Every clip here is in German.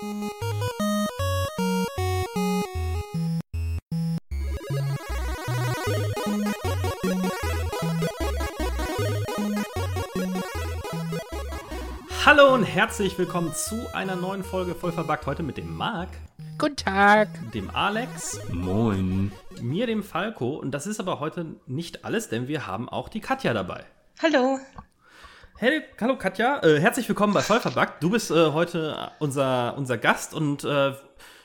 Hallo und herzlich willkommen zu einer neuen Folge voll verbuggt heute mit dem Marc, Guten Tag. dem Alex, Moin. mir, dem Falco und das ist aber heute nicht alles, denn wir haben auch die Katja dabei. Hallo. Hey, hallo Katja, äh, herzlich willkommen bei voll verbuggt. Du bist äh, heute unser, unser Gast und äh,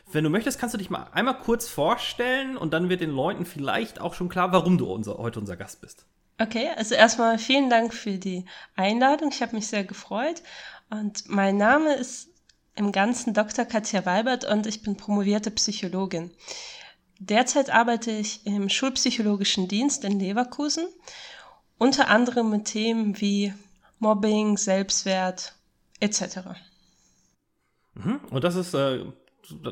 wenn du möchtest, kannst du dich mal einmal kurz vorstellen und dann wird den Leuten vielleicht auch schon klar, warum du unser, heute unser Gast bist. Okay, also erstmal vielen Dank für die Einladung. Ich habe mich sehr gefreut. Und mein Name ist im Ganzen Dr. Katja Weibert und ich bin promovierte Psychologin. Derzeit arbeite ich im Schulpsychologischen Dienst in Leverkusen, unter anderem mit Themen wie Mobbing, Selbstwert etc. Mhm. Und das ist äh,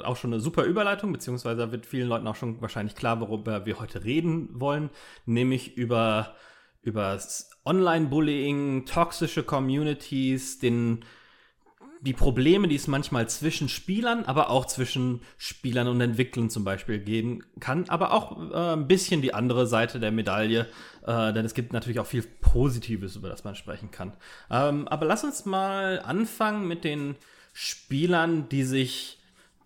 auch schon eine super Überleitung, beziehungsweise wird vielen Leuten auch schon wahrscheinlich klar, worüber wir heute reden wollen, nämlich über über Online-Bullying, toxische Communities, den die Probleme, die es manchmal zwischen Spielern, aber auch zwischen Spielern und Entwicklern zum Beispiel geben kann, aber auch äh, ein bisschen die andere Seite der Medaille, äh, denn es gibt natürlich auch viel Positives, über das man sprechen kann. Ähm, aber lass uns mal anfangen mit den Spielern, die sich,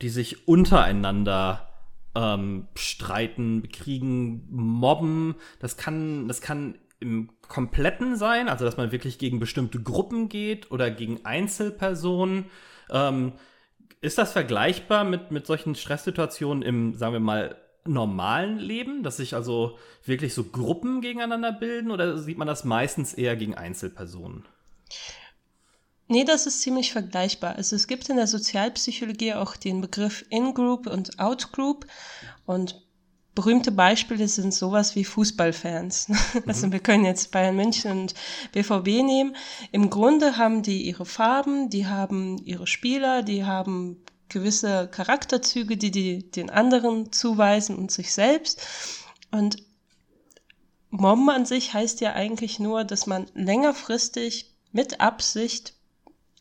die sich untereinander ähm, streiten, bekriegen, mobben. Das kann, das kann im Kompletten sein, also dass man wirklich gegen bestimmte Gruppen geht oder gegen Einzelpersonen. Ähm, ist das vergleichbar mit, mit solchen Stresssituationen im, sagen wir mal, normalen Leben, dass sich also wirklich so Gruppen gegeneinander bilden oder sieht man das meistens eher gegen Einzelpersonen? Nee, das ist ziemlich vergleichbar. Also es gibt in der Sozialpsychologie auch den Begriff In-Group und Out-Group und berühmte Beispiele sind sowas wie Fußballfans. Also wir können jetzt Bayern München und BVB nehmen. Im Grunde haben die ihre Farben, die haben ihre Spieler, die haben gewisse Charakterzüge, die die den anderen zuweisen und sich selbst. Und Mobben an sich heißt ja eigentlich nur, dass man längerfristig mit Absicht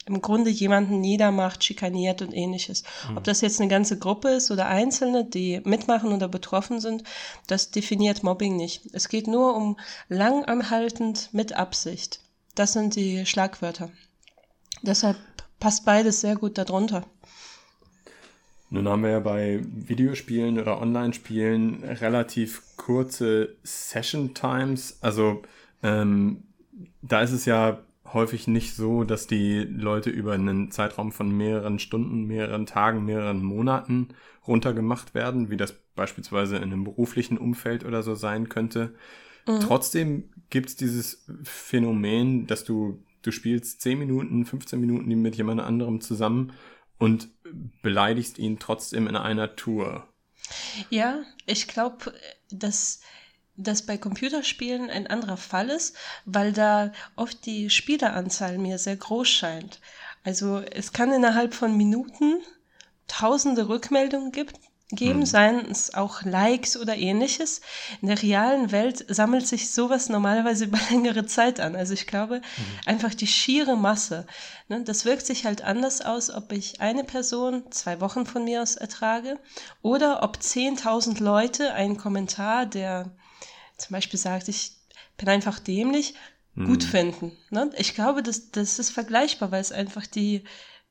im Grunde jemanden niedermacht, schikaniert und ähnliches. Ob das jetzt eine ganze Gruppe ist oder Einzelne, die mitmachen oder betroffen sind, das definiert Mobbing nicht. Es geht nur um langanhaltend mit Absicht. Das sind die Schlagwörter. Deshalb passt beides sehr gut darunter. Nun haben wir ja bei Videospielen oder Online-Spielen relativ kurze Session Times. Also ähm, da ist es ja häufig nicht so, dass die Leute über einen Zeitraum von mehreren Stunden, mehreren Tagen, mehreren Monaten runtergemacht werden, wie das beispielsweise in einem beruflichen Umfeld oder so sein könnte. Trotzdem gibt es dieses Phänomen, dass du, du spielst 10 Minuten, 15 Minuten mit jemand anderem zusammen und beleidigst ihn trotzdem in einer Tour. Ja, ich glaube, dass das bei Computerspielen ein anderer Fall ist, weil da oft die Spieleranzahl mir sehr groß scheint. Also es kann innerhalb von Minuten tausende Rückmeldungen gibt, geben, seien es auch Likes oder ähnliches. In der realen Welt sammelt sich sowas normalerweise über längere Zeit an. Also ich glaube, einfach die schiere Masse. Ne, das wirkt sich halt anders aus, ob ich eine Person zwei Wochen von mir aus ertrage oder ob 10.000 Leute einen Kommentar, der zum Beispiel sagt, ich bin einfach dämlich, gut finden. Ne? Ich glaube, das, das ist vergleichbar, weil es einfach die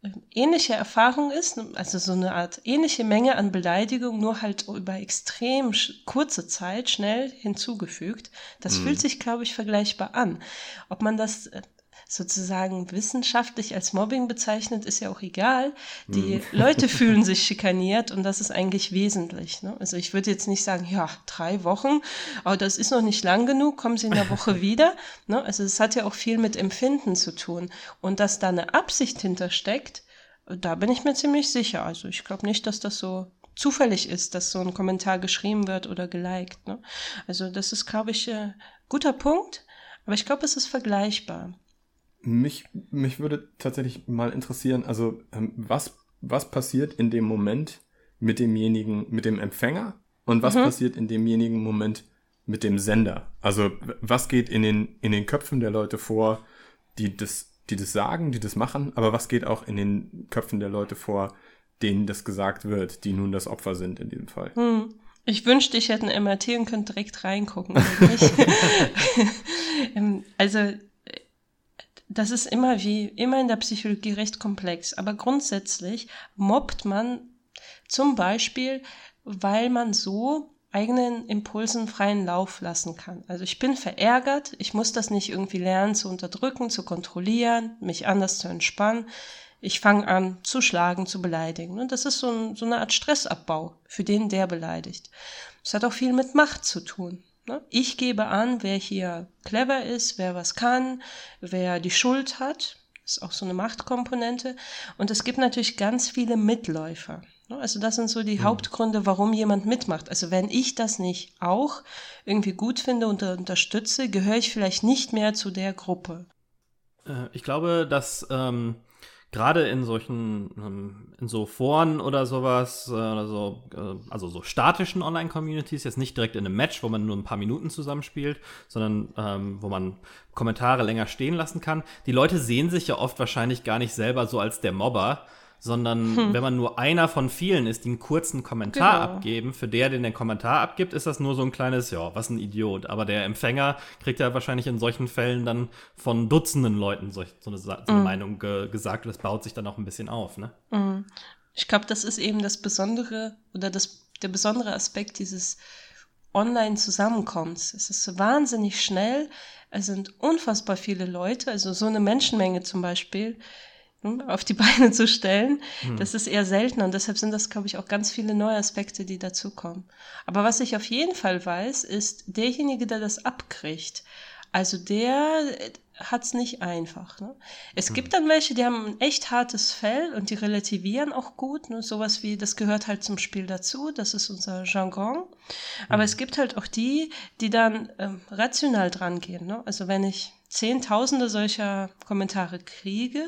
äh, ähnliche Erfahrung ist, also so eine Art ähnliche Menge an Beleidigung, nur halt über extrem kurze Zeit schnell hinzugefügt. Das fühlt sich, glaube ich, vergleichbar an. Ob man das äh, sozusagen wissenschaftlich als Mobbing bezeichnet, ist ja auch egal. Die Leute fühlen sich schikaniert und das ist eigentlich wesentlich. Ne? Also ich würde jetzt nicht sagen, ja, drei Wochen, aber das ist noch nicht lang genug, kommen Sie in der Woche wieder. Ne? Also es hat ja auch viel mit Empfinden zu tun. Und dass da eine Absicht hintersteckt, da bin ich mir ziemlich sicher. Also ich glaube nicht, dass das so zufällig ist, dass so ein Kommentar geschrieben wird oder geliked. Ne? Also das ist, glaube ich, äh, guter Punkt. Aber ich glaube, es ist vergleichbar. Mich, mich würde tatsächlich mal interessieren, also ähm, was, was passiert in dem Moment mit demjenigen, mit dem Empfänger und was passiert in demjenigen Moment mit dem Sender? Also was geht in den, in den Köpfen der Leute vor, die das, die das sagen, die das machen, aber was geht auch in den Köpfen der Leute vor, denen das gesagt wird, die nun das Opfer sind in diesem Fall. Hm. Ich wünschte, ich hätte ein MRT und könnte direkt reingucken. Ähm, also, das ist immer wie, immer in der Psychologie recht komplex. Aber grundsätzlich mobbt man zum Beispiel, weil man so eigenen Impulsen freien Lauf lassen kann. Also ich bin verärgert, ich muss das nicht irgendwie lernen zu unterdrücken, zu kontrollieren, mich anders zu entspannen. Ich fange an zu schlagen, zu beleidigen. Und das ist so, ein, so eine Art Stressabbau für den, der beleidigt. Das hat auch viel mit Macht zu tun. Ne? Ich gebe an, wer hier clever ist, wer was kann, wer die Schuld hat. Das ist auch so eine Machtkomponente. Und es gibt natürlich ganz viele Mitläufer. Ne? Also das sind so die mhm. Hauptgründe, warum jemand mitmacht. Also wenn ich das nicht auch irgendwie gut finde und unterstütze, gehöre ich vielleicht nicht mehr zu der Gruppe. Äh, ich glaube, dass ähm, gerade in solchen, ähm, in so Foren oder sowas, äh, oder so, äh, also so statischen Online-Communities, jetzt nicht direkt in einem Match, wo man nur ein paar Minuten zusammenspielt, sondern ähm, wo man Kommentare länger stehen lassen kann. Die Leute sehen sich ja oft wahrscheinlich gar nicht selber so als der Mobber, sondern hm. wenn man nur einer von vielen ist, die einen kurzen Kommentar genau. abgeben, für der, den den Kommentar abgibt, ist das nur so ein kleines, ja, was ein Idiot. Aber der Empfänger kriegt ja wahrscheinlich in solchen Fällen dann von Dutzenden Leuten so, so eine, so eine mm. Meinung ge gesagt das baut sich dann auch ein bisschen auf, ne? Mm. Ich glaube, das ist eben das Besondere oder das, der besondere Aspekt dieses Online-Zusammenkommens. Es ist wahnsinnig schnell, es sind unfassbar viele Leute, also so eine Menschenmenge zum Beispiel, auf die Beine zu stellen. Hm. Das ist eher selten und deshalb sind das, glaube ich, auch ganz viele neue Aspekte, die dazukommen. Aber was ich auf jeden Fall weiß, ist derjenige, der das abkriegt. Also der hat es nicht einfach. Ne? Es hm. gibt dann welche, die haben ein echt hartes Fell und die relativieren auch gut. Ne? Sowas wie, das gehört halt zum Spiel dazu, das ist unser Jargon. Aber hm. es gibt halt auch die, die dann ähm, rational dran gehen. Ne? Also wenn ich Zehntausende solcher Kommentare kriege,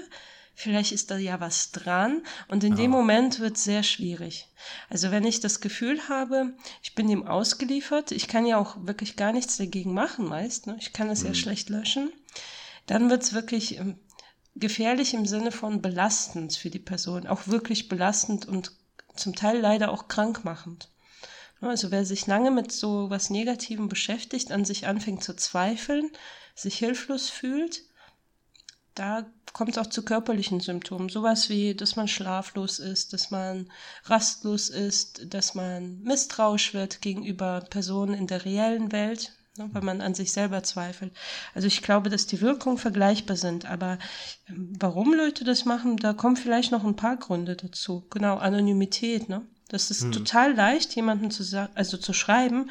vielleicht ist da ja was dran und in ja. dem Moment wird es sehr schwierig. Also wenn ich das Gefühl habe, ich bin dem ausgeliefert, ich kann ja auch wirklich gar nichts dagegen machen meist, ne? ich kann es mhm. ja schlecht löschen, dann wird es wirklich ähm, gefährlich im Sinne von belastend für die Person, auch wirklich belastend und zum Teil leider auch krankmachend. Also wer sich lange mit so was Negativem beschäftigt, an sich anfängt zu zweifeln, sich hilflos fühlt, da kommt es auch zu körperlichen Symptomen. Sowas wie, dass man schlaflos ist, dass man rastlos ist, dass man misstrauisch wird gegenüber Personen in der reellen Welt, ne, weil man an sich selber zweifelt. Also ich glaube, dass die Wirkungen vergleichbar sind, aber ähm, warum Leute das machen, da kommen vielleicht noch ein paar Gründe dazu. Genau, Anonymität, ne? Das ist hm. total leicht, jemanden zu sagen, also zu schreiben,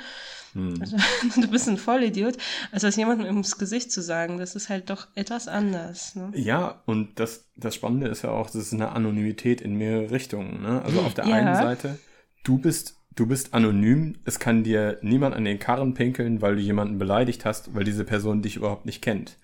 hm. Also, du bist ein Vollidiot, also das jemandem ins Gesicht zu sagen, das ist halt doch etwas anders. Ne? Ja, und das, das Spannende ist ja auch, das ist eine Anonymität in mehrere Richtungen. Ne? Also auf der ja. einen Seite, du bist, du bist anonym, es kann dir niemand an den Karren pinkeln, weil du jemanden beleidigt hast, weil diese Person dich überhaupt nicht kennt.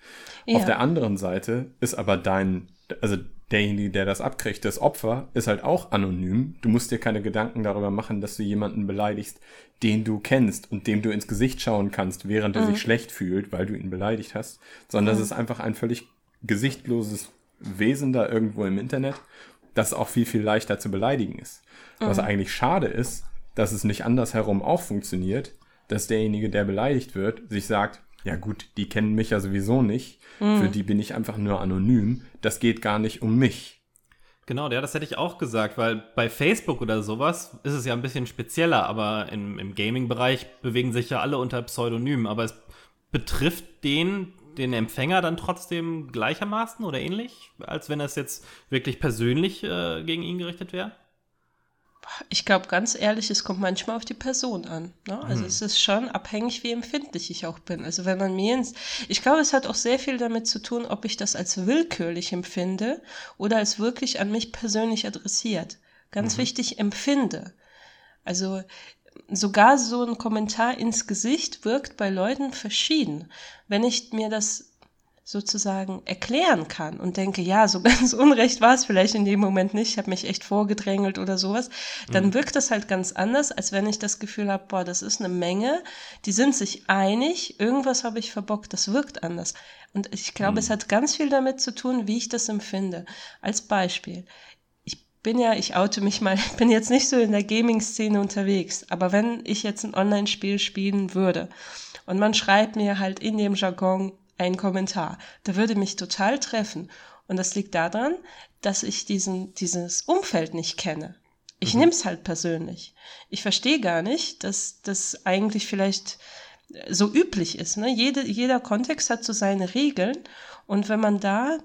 Ja. Auf der anderen Seite ist aber dein, also derjenige, der das abkriegt, das Opfer, ist halt auch anonym. Du musst dir keine Gedanken darüber machen, dass du jemanden beleidigst, den du kennst und dem du ins Gesicht schauen kannst, während er mhm. sich schlecht fühlt, weil du ihn beleidigt hast, sondern mhm. es ist einfach ein völlig gesichtloses Wesen da irgendwo im Internet, das auch viel, viel leichter zu beleidigen ist. Mhm. Was eigentlich schade ist, dass es nicht andersherum auch funktioniert, dass derjenige, der beleidigt wird, sich sagt, ja gut, die kennen mich ja sowieso nicht. Mhm. Für die bin ich einfach nur anonym. Das geht gar nicht um mich. Genau, ja, das hätte ich auch gesagt, weil bei Facebook oder sowas ist es ja ein bisschen spezieller, aber im, im Gaming-Bereich bewegen sich ja alle unter Pseudonymen. Aber es betrifft den, den Empfänger dann trotzdem gleichermaßen oder ähnlich, als wenn es jetzt wirklich persönlich äh, gegen ihn gerichtet wäre? Ich glaube, ganz ehrlich, es kommt manchmal auf die Person an. Ne? Also mhm. es ist schon abhängig, wie empfindlich ich auch bin. Also wenn man mir ins, ich glaube, es hat auch sehr viel damit zu tun, ob ich das als willkürlich empfinde oder als wirklich an mich persönlich adressiert. Ganz mhm. wichtig, empfinde. Also sogar so ein Kommentar ins Gesicht wirkt bei Leuten verschieden. Wenn ich mir das sozusagen erklären kann und denke, ja, so ganz unrecht war es vielleicht in dem Moment nicht, ich habe mich echt vorgedrängelt oder sowas, dann mhm. wirkt das halt ganz anders, als wenn ich das Gefühl habe, boah, das ist eine Menge, die sind sich einig, irgendwas habe ich verbockt, das wirkt anders. Und ich glaube, mhm. es hat ganz viel damit zu tun, wie ich das empfinde. Als Beispiel, ich bin ja, ich oute mich mal, ich bin jetzt nicht so in der Gaming-Szene unterwegs, aber wenn ich jetzt ein Online-Spiel spielen würde und man schreibt mir halt in dem Jargon einen Kommentar, da würde mich total treffen. Und das liegt daran, dass ich diesen, dieses Umfeld nicht kenne. Ich mhm. nehme es halt persönlich. Ich verstehe gar nicht, dass das eigentlich vielleicht so üblich ist. Ne? Jede, jeder Kontext hat so seine Regeln. Und wenn man da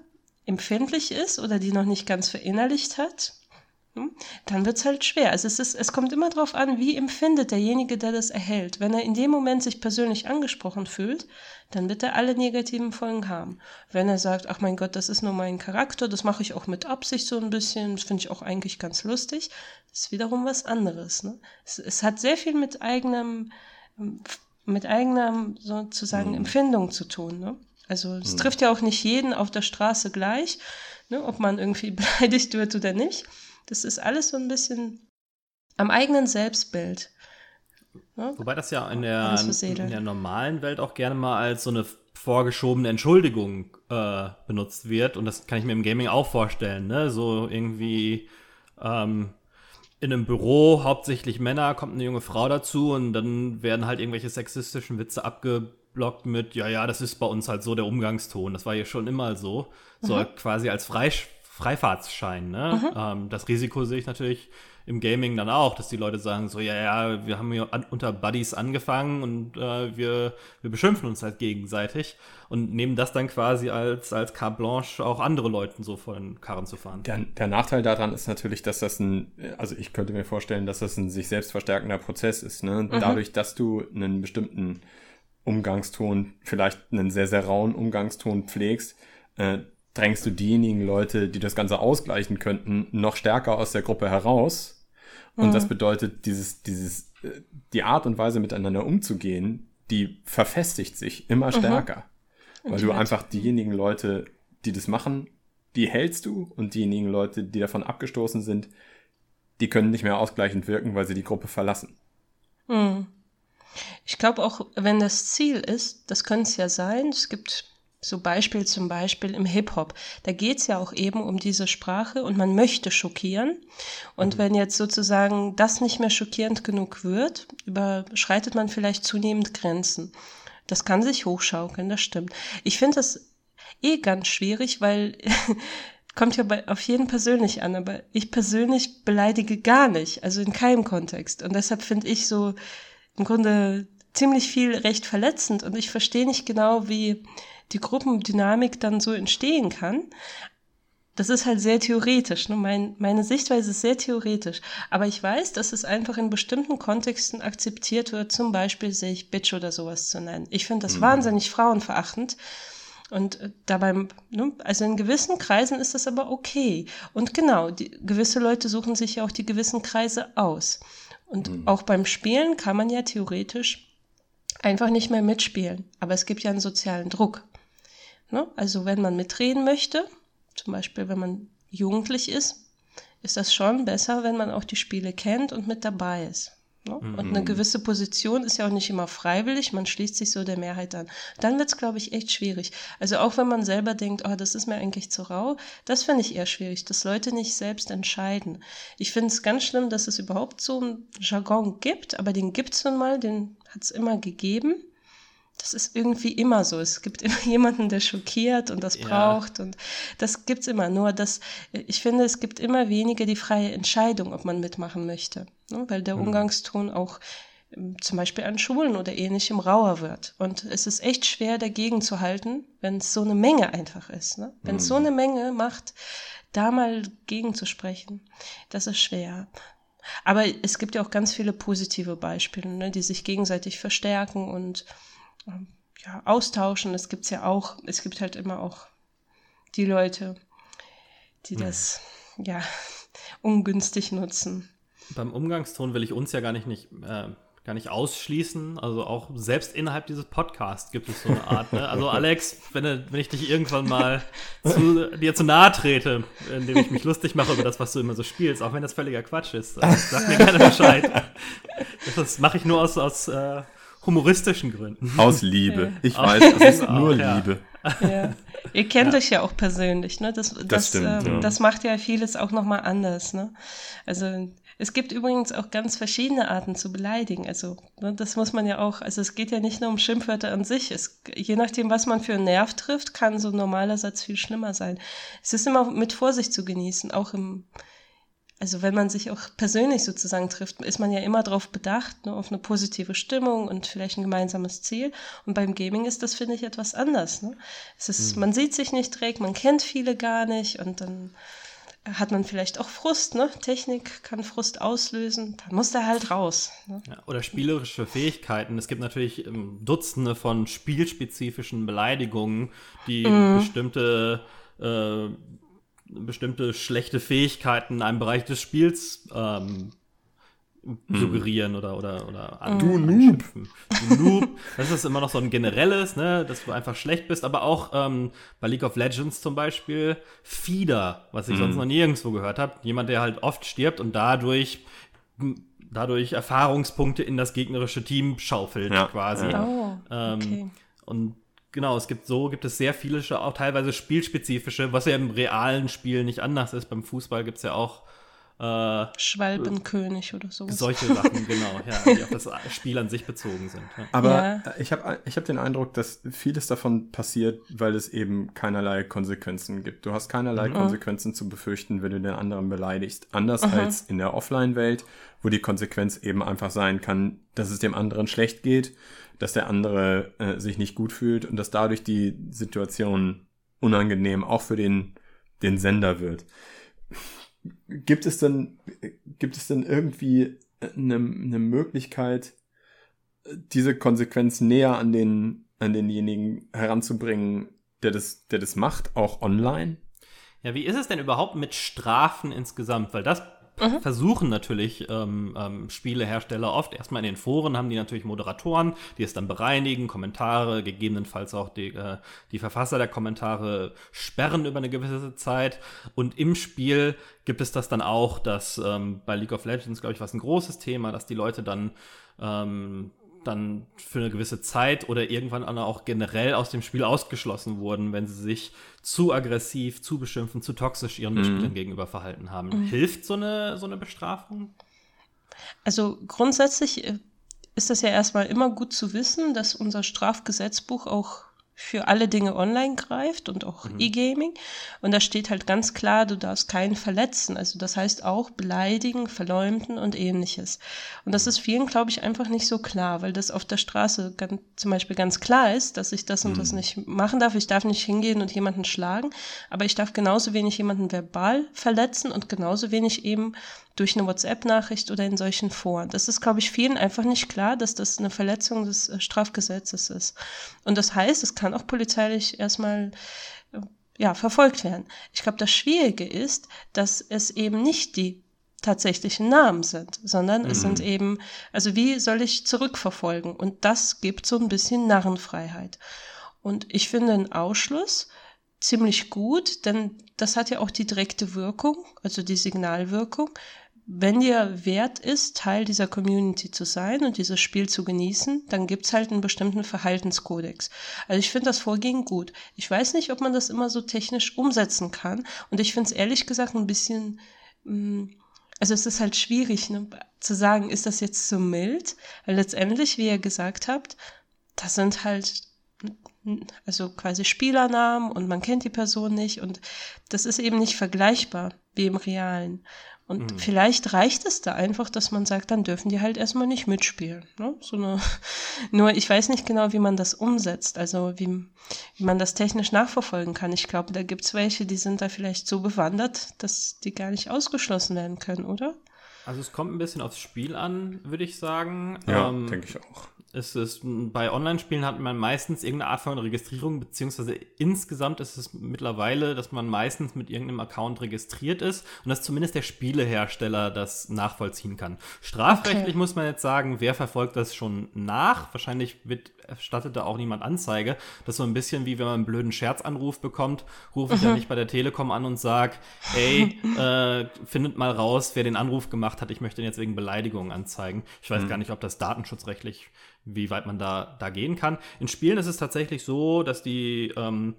empfindlich ist oder die noch nicht ganz verinnerlicht hat, dann wird es halt schwer. Also es, ist, es kommt immer darauf an, wie empfindet derjenige, der das erhält. Wenn er in dem Moment sich persönlich angesprochen fühlt, dann wird er alle negativen Folgen haben. Wenn er sagt, ach mein Gott, das ist nur mein Charakter, das mache ich auch mit Absicht so ein bisschen, das finde ich auch eigentlich ganz lustig, das ist wiederum was anderes. Ne? Es, es hat sehr viel mit eigenem, mit eigener sozusagen mhm. Empfindung zu tun. Ne? Also es mhm. trifft ja auch nicht jeden auf der Straße gleich, ne, ob man irgendwie beleidigt wird oder nicht. Das ist alles so ein bisschen am eigenen Selbstbild. Ne? Wobei das ja in der, in der normalen Welt auch gerne mal als so eine vorgeschobene Entschuldigung äh, benutzt wird. Und das kann ich mir im Gaming auch vorstellen. Ne? So irgendwie ähm, in einem Büro, hauptsächlich Männer, kommt eine junge Frau dazu und dann werden halt irgendwelche sexistischen Witze abgeblockt mit, ja, ja, das ist bei uns halt so der Umgangston. Das war ja schon immer so. So mhm. quasi als Freisch Freifahrtsschein. Ne? Mhm. Ähm, das Risiko sehe ich natürlich im Gaming dann auch, dass die Leute sagen so, ja, ja, wir haben hier an, unter Buddies angefangen und äh, wir, wir beschimpfen uns halt gegenseitig und nehmen das dann quasi als, als carte blanche auch andere Leuten so vor den Karren zu fahren. Der, der Nachteil daran ist natürlich, dass das ein, also ich könnte mir vorstellen, dass das ein sich selbst verstärkender Prozess ist. Ne? Mhm. Dadurch, dass du einen bestimmten Umgangston, vielleicht einen sehr, sehr rauen Umgangston pflegst, äh, drängst du diejenigen Leute, die das Ganze ausgleichen könnten, noch stärker aus der Gruppe heraus. Und mhm. das bedeutet, dieses, dieses, äh, die Art und Weise miteinander umzugehen, die verfestigt sich immer mhm. stärker. Mhm. Weil du einfach diejenigen Leute, die das machen, die hältst du und diejenigen Leute, die davon abgestoßen sind, die können nicht mehr ausgleichend wirken, weil sie die Gruppe verlassen. Mhm. Ich glaube auch, wenn das Ziel ist, das könnte es ja sein, es gibt so Beispiel zum Beispiel im Hip-Hop. Da geht's ja auch eben um diese Sprache und man möchte schockieren. Und mhm. wenn jetzt sozusagen das nicht mehr schockierend genug wird, überschreitet man vielleicht zunehmend Grenzen. Das kann sich hochschaukeln, das stimmt. Ich finde das eh ganz schwierig, weil kommt ja bei, auf jeden persönlich an, aber ich persönlich beleidige gar nicht, also in keinem Kontext. Und deshalb finde ich so im Grunde ziemlich viel recht verletzend und ich verstehe nicht genau, wie die Gruppendynamik dann so entstehen kann. Das ist halt sehr theoretisch. Ne? Mein, meine Sichtweise ist sehr theoretisch. Aber ich weiß, dass es einfach in bestimmten Kontexten akzeptiert wird, zum Beispiel sich Bitch oder sowas zu nennen. Ich finde das mhm. wahnsinnig frauenverachtend. Und äh, dabei, ne, also in gewissen Kreisen ist das aber okay. Und genau, die, gewisse Leute suchen sich ja auch die gewissen Kreise aus. Und mhm. auch beim Spielen kann man ja theoretisch einfach nicht mehr mitspielen. Aber es gibt ja einen sozialen Druck. Ne? Also wenn man mitreden möchte, zum Beispiel wenn man jugendlich ist, ist das schon besser, wenn man auch die Spiele kennt und mit dabei ist. Ne? Mhm. Und eine gewisse Position ist ja auch nicht immer freiwillig, man schließt sich so der Mehrheit an. Dann wird es, glaube ich, echt schwierig. Also auch wenn man selber denkt, oh, das ist mir eigentlich zu rau, das finde ich eher schwierig, dass Leute nicht selbst entscheiden. Ich finde es ganz schlimm, dass es überhaupt so einen Jargon gibt, aber den gibt es nun mal, den hat es immer gegeben das ist irgendwie immer so. Es gibt immer jemanden, der schockiert und das ja. braucht und das gibt's immer. Nur, dass ich finde, es gibt immer weniger die freie Entscheidung, ob man mitmachen möchte, ne? weil der mhm. Umgangston auch ähm, zum Beispiel an Schulen oder ähnlichem rauer wird. Und es ist echt schwer dagegen zu halten, wenn es so eine Menge einfach ist. Ne? Wenn es mhm. so eine Menge macht, da mal gegenzusprechen, das ist schwer. Aber es gibt ja auch ganz viele positive Beispiele, ne, die sich gegenseitig verstärken und ja, austauschen. Es gibt ja auch, es gibt halt immer auch die Leute, die ja. das ja ungünstig nutzen. Beim Umgangston will ich uns ja gar nicht, nicht äh, gar nicht ausschließen. Also auch selbst innerhalb dieses Podcasts gibt es so eine Art. Ne? Also Alex, wenn, wenn ich dich irgendwann mal zu, dir zu nahe trete, indem ich mich lustig mache über das, was du immer so spielst, auch wenn das völliger Quatsch ist, äh, sag mir gerne Bescheid. Das mache ich nur aus, aus äh, humoristischen Gründen. Aus Liebe. Ich weiß, es ist nur ja. Liebe. Ja. Ihr kennt euch ja auch persönlich, ne? Das, das, Das stimmt, ähm, ja. das macht ja vieles auch nochmal anders, ne? Also es gibt übrigens auch ganz verschiedene Arten zu beleidigen. Also ne, das muss man ja auch, also es geht ja nicht nur um Schimpfwörter an sich. Es, je nachdem, was man für einen Nerv trifft, kann so ein normaler Satz viel schlimmer sein. Es ist immer mit Vorsicht zu genießen, auch im, also wenn man sich auch persönlich sozusagen trifft, ist man ja immer darauf bedacht, ne, auf eine positive Stimmung und vielleicht ein gemeinsames Ziel. Und beim Gaming ist das, finde ich, etwas anders. Ne? Es ist, man sieht sich nicht direkt, man kennt viele gar nicht und dann hat man vielleicht auch Frust, ne? Technik kann Frust auslösen, dann muss der halt raus. Ne? Ja, oder spielerische Fähigkeiten. Es gibt natürlich ähm, Dutzende von spielspezifischen Beleidigungen, die bestimmte, äh, bestimmte schlechte Fähigkeiten in einem Bereich des Spiels ähm, suggerieren oder oder oder an, Du Noob. Du Noob. Das ist immer noch so ein generelles, ne, dass du einfach schlecht bist, aber auch ähm, bei League of Legends zum Beispiel Feeder, was ich sonst noch nirgendwo gehört habe. Jemand, der halt oft stirbt und dadurch dadurch Erfahrungspunkte in das gegnerische Team schaufelt Ja, quasi. ja. Oh, Ähm, okay. Und genau, es gibt so, gibt es sehr viele, auch teilweise spielspezifische, was ja im realen Spiel nicht anders ist. Beim Fußball gibt es ja auch äh, Schwalbenkönig oder sowas. solche Sachen, genau, ja, die auf das Spiel an sich bezogen sind. Ja. Aber Ja. äh, ich habe ich hab den Eindruck, dass vieles davon passiert, weil es eben keinerlei Konsequenzen gibt. Du hast keinerlei Konsequenzen zu befürchten, wenn du den anderen beleidigst. Anders als in der Offline-Welt, wo die Konsequenz eben einfach sein kann, dass es dem anderen schlecht geht, dass der andere äh, sich nicht gut fühlt und dass dadurch die Situation unangenehm auch für den, den Sender wird. Gibt es denn, gibt es denn irgendwie eine, eine Möglichkeit, diese Konsequenz näher an den, an denjenigen heranzubringen, der das, der das macht, auch online? Ja, wie ist es denn überhaupt mit Strafen insgesamt? Weil das versuchen natürlich ähm, ähm, Spielehersteller oft. Erstmal in den Foren haben die natürlich Moderatoren, die es dann bereinigen, Kommentare, gegebenenfalls auch die, äh, die Verfasser der Kommentare sperren über eine gewisse Zeit. Und im Spiel gibt es das dann auch, dass ähm, bei League of Legends, glaube ich, war es ein großes Thema, dass die Leute dann ähm, dann für eine gewisse Zeit oder irgendwann auch generell aus dem Spiel ausgeschlossen wurden, wenn sie sich zu aggressiv, zu beschimpfen, zu toxisch ihren Mitspielern gegenüber verhalten haben. Hilft so eine, so eine Bestrafung? Also grundsätzlich äh, ist das ja erstmal immer gut zu wissen, dass unser Strafgesetzbuch auch für alle Dinge online greift und auch E-Gaming. Und da steht halt ganz klar, du darfst keinen verletzen. Also das heißt auch beleidigen, verleumden und ähnliches. Und das ist vielen, glaube ich, einfach nicht so klar, weil das auf der Straße ganz, zum Beispiel ganz klar ist, dass ich das und das nicht machen darf. Ich darf nicht hingehen und jemanden schlagen, aber ich darf genauso wenig jemanden verbal verletzen und genauso wenig eben durch eine WhatsApp-Nachricht oder in solchen Foren. Das ist, glaube ich, vielen einfach nicht klar, dass das eine Verletzung des äh, Strafgesetzes ist. Und das heißt, es kann auch polizeilich erstmal äh, ja, verfolgt werden. Ich glaube, das Schwierige ist, dass es eben nicht die tatsächlichen Namen sind, sondern es sind eben, also wie soll ich zurückverfolgen? Und das gibt so ein bisschen Narrenfreiheit. Und ich finde einen Ausschluss ziemlich gut, denn das hat ja auch die direkte Wirkung, also die Signalwirkung. Wenn dir wert ist, Teil dieser Community zu sein und dieses Spiel zu genießen, dann gibt's halt einen bestimmten Verhaltenskodex. Also ich finde das Vorgehen gut. Ich weiß nicht, ob man das immer so technisch umsetzen kann. Und ich finde es ehrlich gesagt ein bisschen, mh, also es ist halt schwierig ne, zu sagen, ist das jetzt so mild? Weil letztendlich, wie ihr gesagt habt, das sind halt also quasi Spielernamen und man kennt die Person nicht und das ist eben nicht vergleichbar wie im Realen. Und vielleicht reicht es da einfach, dass man sagt, dann dürfen die halt erstmal nicht mitspielen. Ne? So eine, nur ich weiß nicht genau, wie man das umsetzt, also wie, wie man das technisch nachverfolgen kann. Ich glaube, da gibt's welche, die sind da vielleicht so bewandert, dass die gar nicht ausgeschlossen werden können, oder? Also es kommt ein bisschen aufs Spiel an, würde ich sagen. Ja, Ähm, denke ich auch. Es ist, bei Online-Spielen hat man meistens irgendeine Art von Registrierung, beziehungsweise insgesamt ist es mittlerweile, dass man meistens mit irgendeinem Account registriert ist und dass zumindest der Spielehersteller das nachvollziehen kann. Strafrechtlich Okay. muss man jetzt sagen, wer verfolgt das schon nach? Wahrscheinlich wird erstattet da auch niemand Anzeige. Das ist so ein bisschen wie wenn man einen blöden Scherzanruf bekommt, rufe ich ja nicht bei der Telekom an und sag, ey, äh, findet mal raus, wer den Anruf gemacht hat. Ich möchte ihn jetzt wegen Beleidigung anzeigen. Ich weiß gar nicht, ob das datenschutzrechtlich, wie weit man da, da gehen kann. In Spielen ist es tatsächlich so, dass die ähm,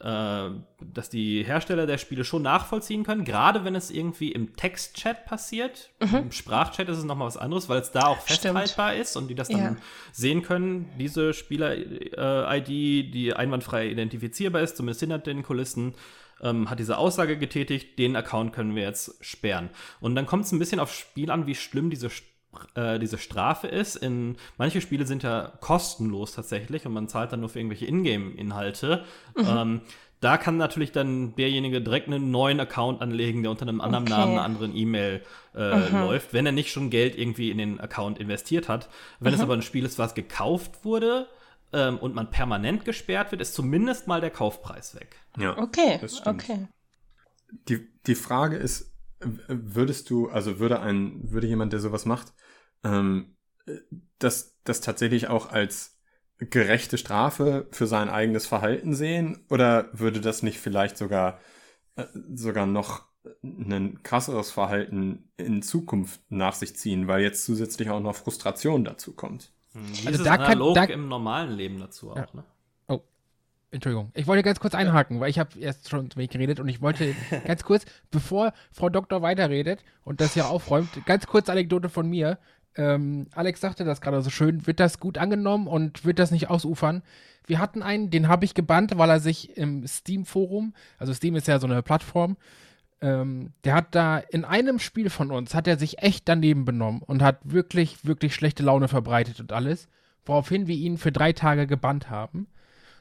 äh, dass die Hersteller der Spiele schon nachvollziehen können, gerade wenn es irgendwie im Textchat passiert. Mhm. Im Sprachchat ist es nochmal was anderes, weil es da auch festhaltbar Stimmt. ist und die das dann ja. sehen können, diese Spieler-ID, die einwandfrei identifizierbar ist, zumindest hinter den Kulissen, ähm, hat diese Aussage getätigt, den Account können wir jetzt sperren. Und dann kommt es ein bisschen aufs Spiel an, wie schlimm diese äh, diese Strafe ist. In manche Spiele sind ja kostenlos tatsächlich und man zahlt dann nur für irgendwelche Ingame-Inhalte. Mhm. Ähm, da kann natürlich dann derjenige direkt einen neuen Account anlegen, der unter einem anderen okay. Namen, einer anderen E-Mail äh, mhm. läuft, wenn er nicht schon Geld irgendwie in den Account investiert hat. Wenn mhm. es aber ein Spiel ist, was gekauft wurde ähm, und man permanent gesperrt wird, ist zumindest mal der Kaufpreis weg. Ja, okay, okay. Die, die Frage ist, würdest du, also würde ein, würde jemand, der sowas macht, ähm, das, das tatsächlich auch als gerechte Strafe für sein eigenes Verhalten sehen? Oder würde das nicht vielleicht sogar, äh, sogar noch ein krasseres Verhalten in Zukunft nach sich ziehen, weil jetzt zusätzlich auch noch Frustration dazu kommt? Hm, also da kann da, im normalen Leben dazu auch, ja. ne? Entschuldigung, ich wollte ganz kurz einhaken, weil ich habe erst schon wenig geredet und ich wollte ganz kurz, bevor Frau Doktor weiterredet und das hier aufräumt, ganz kurz Anekdote von mir. Ähm, Alex sagte das gerade so schön, wird das gut angenommen und wird das nicht ausufern? Wir hatten einen, den habe ich gebannt, weil er sich im Steam-Forum, also Steam ist ja so eine Plattform, ähm, der hat da in einem Spiel von uns, hat er sich echt daneben benommen und hat wirklich, wirklich schlechte Laune verbreitet und alles, woraufhin wir ihn für drei Tage gebannt haben.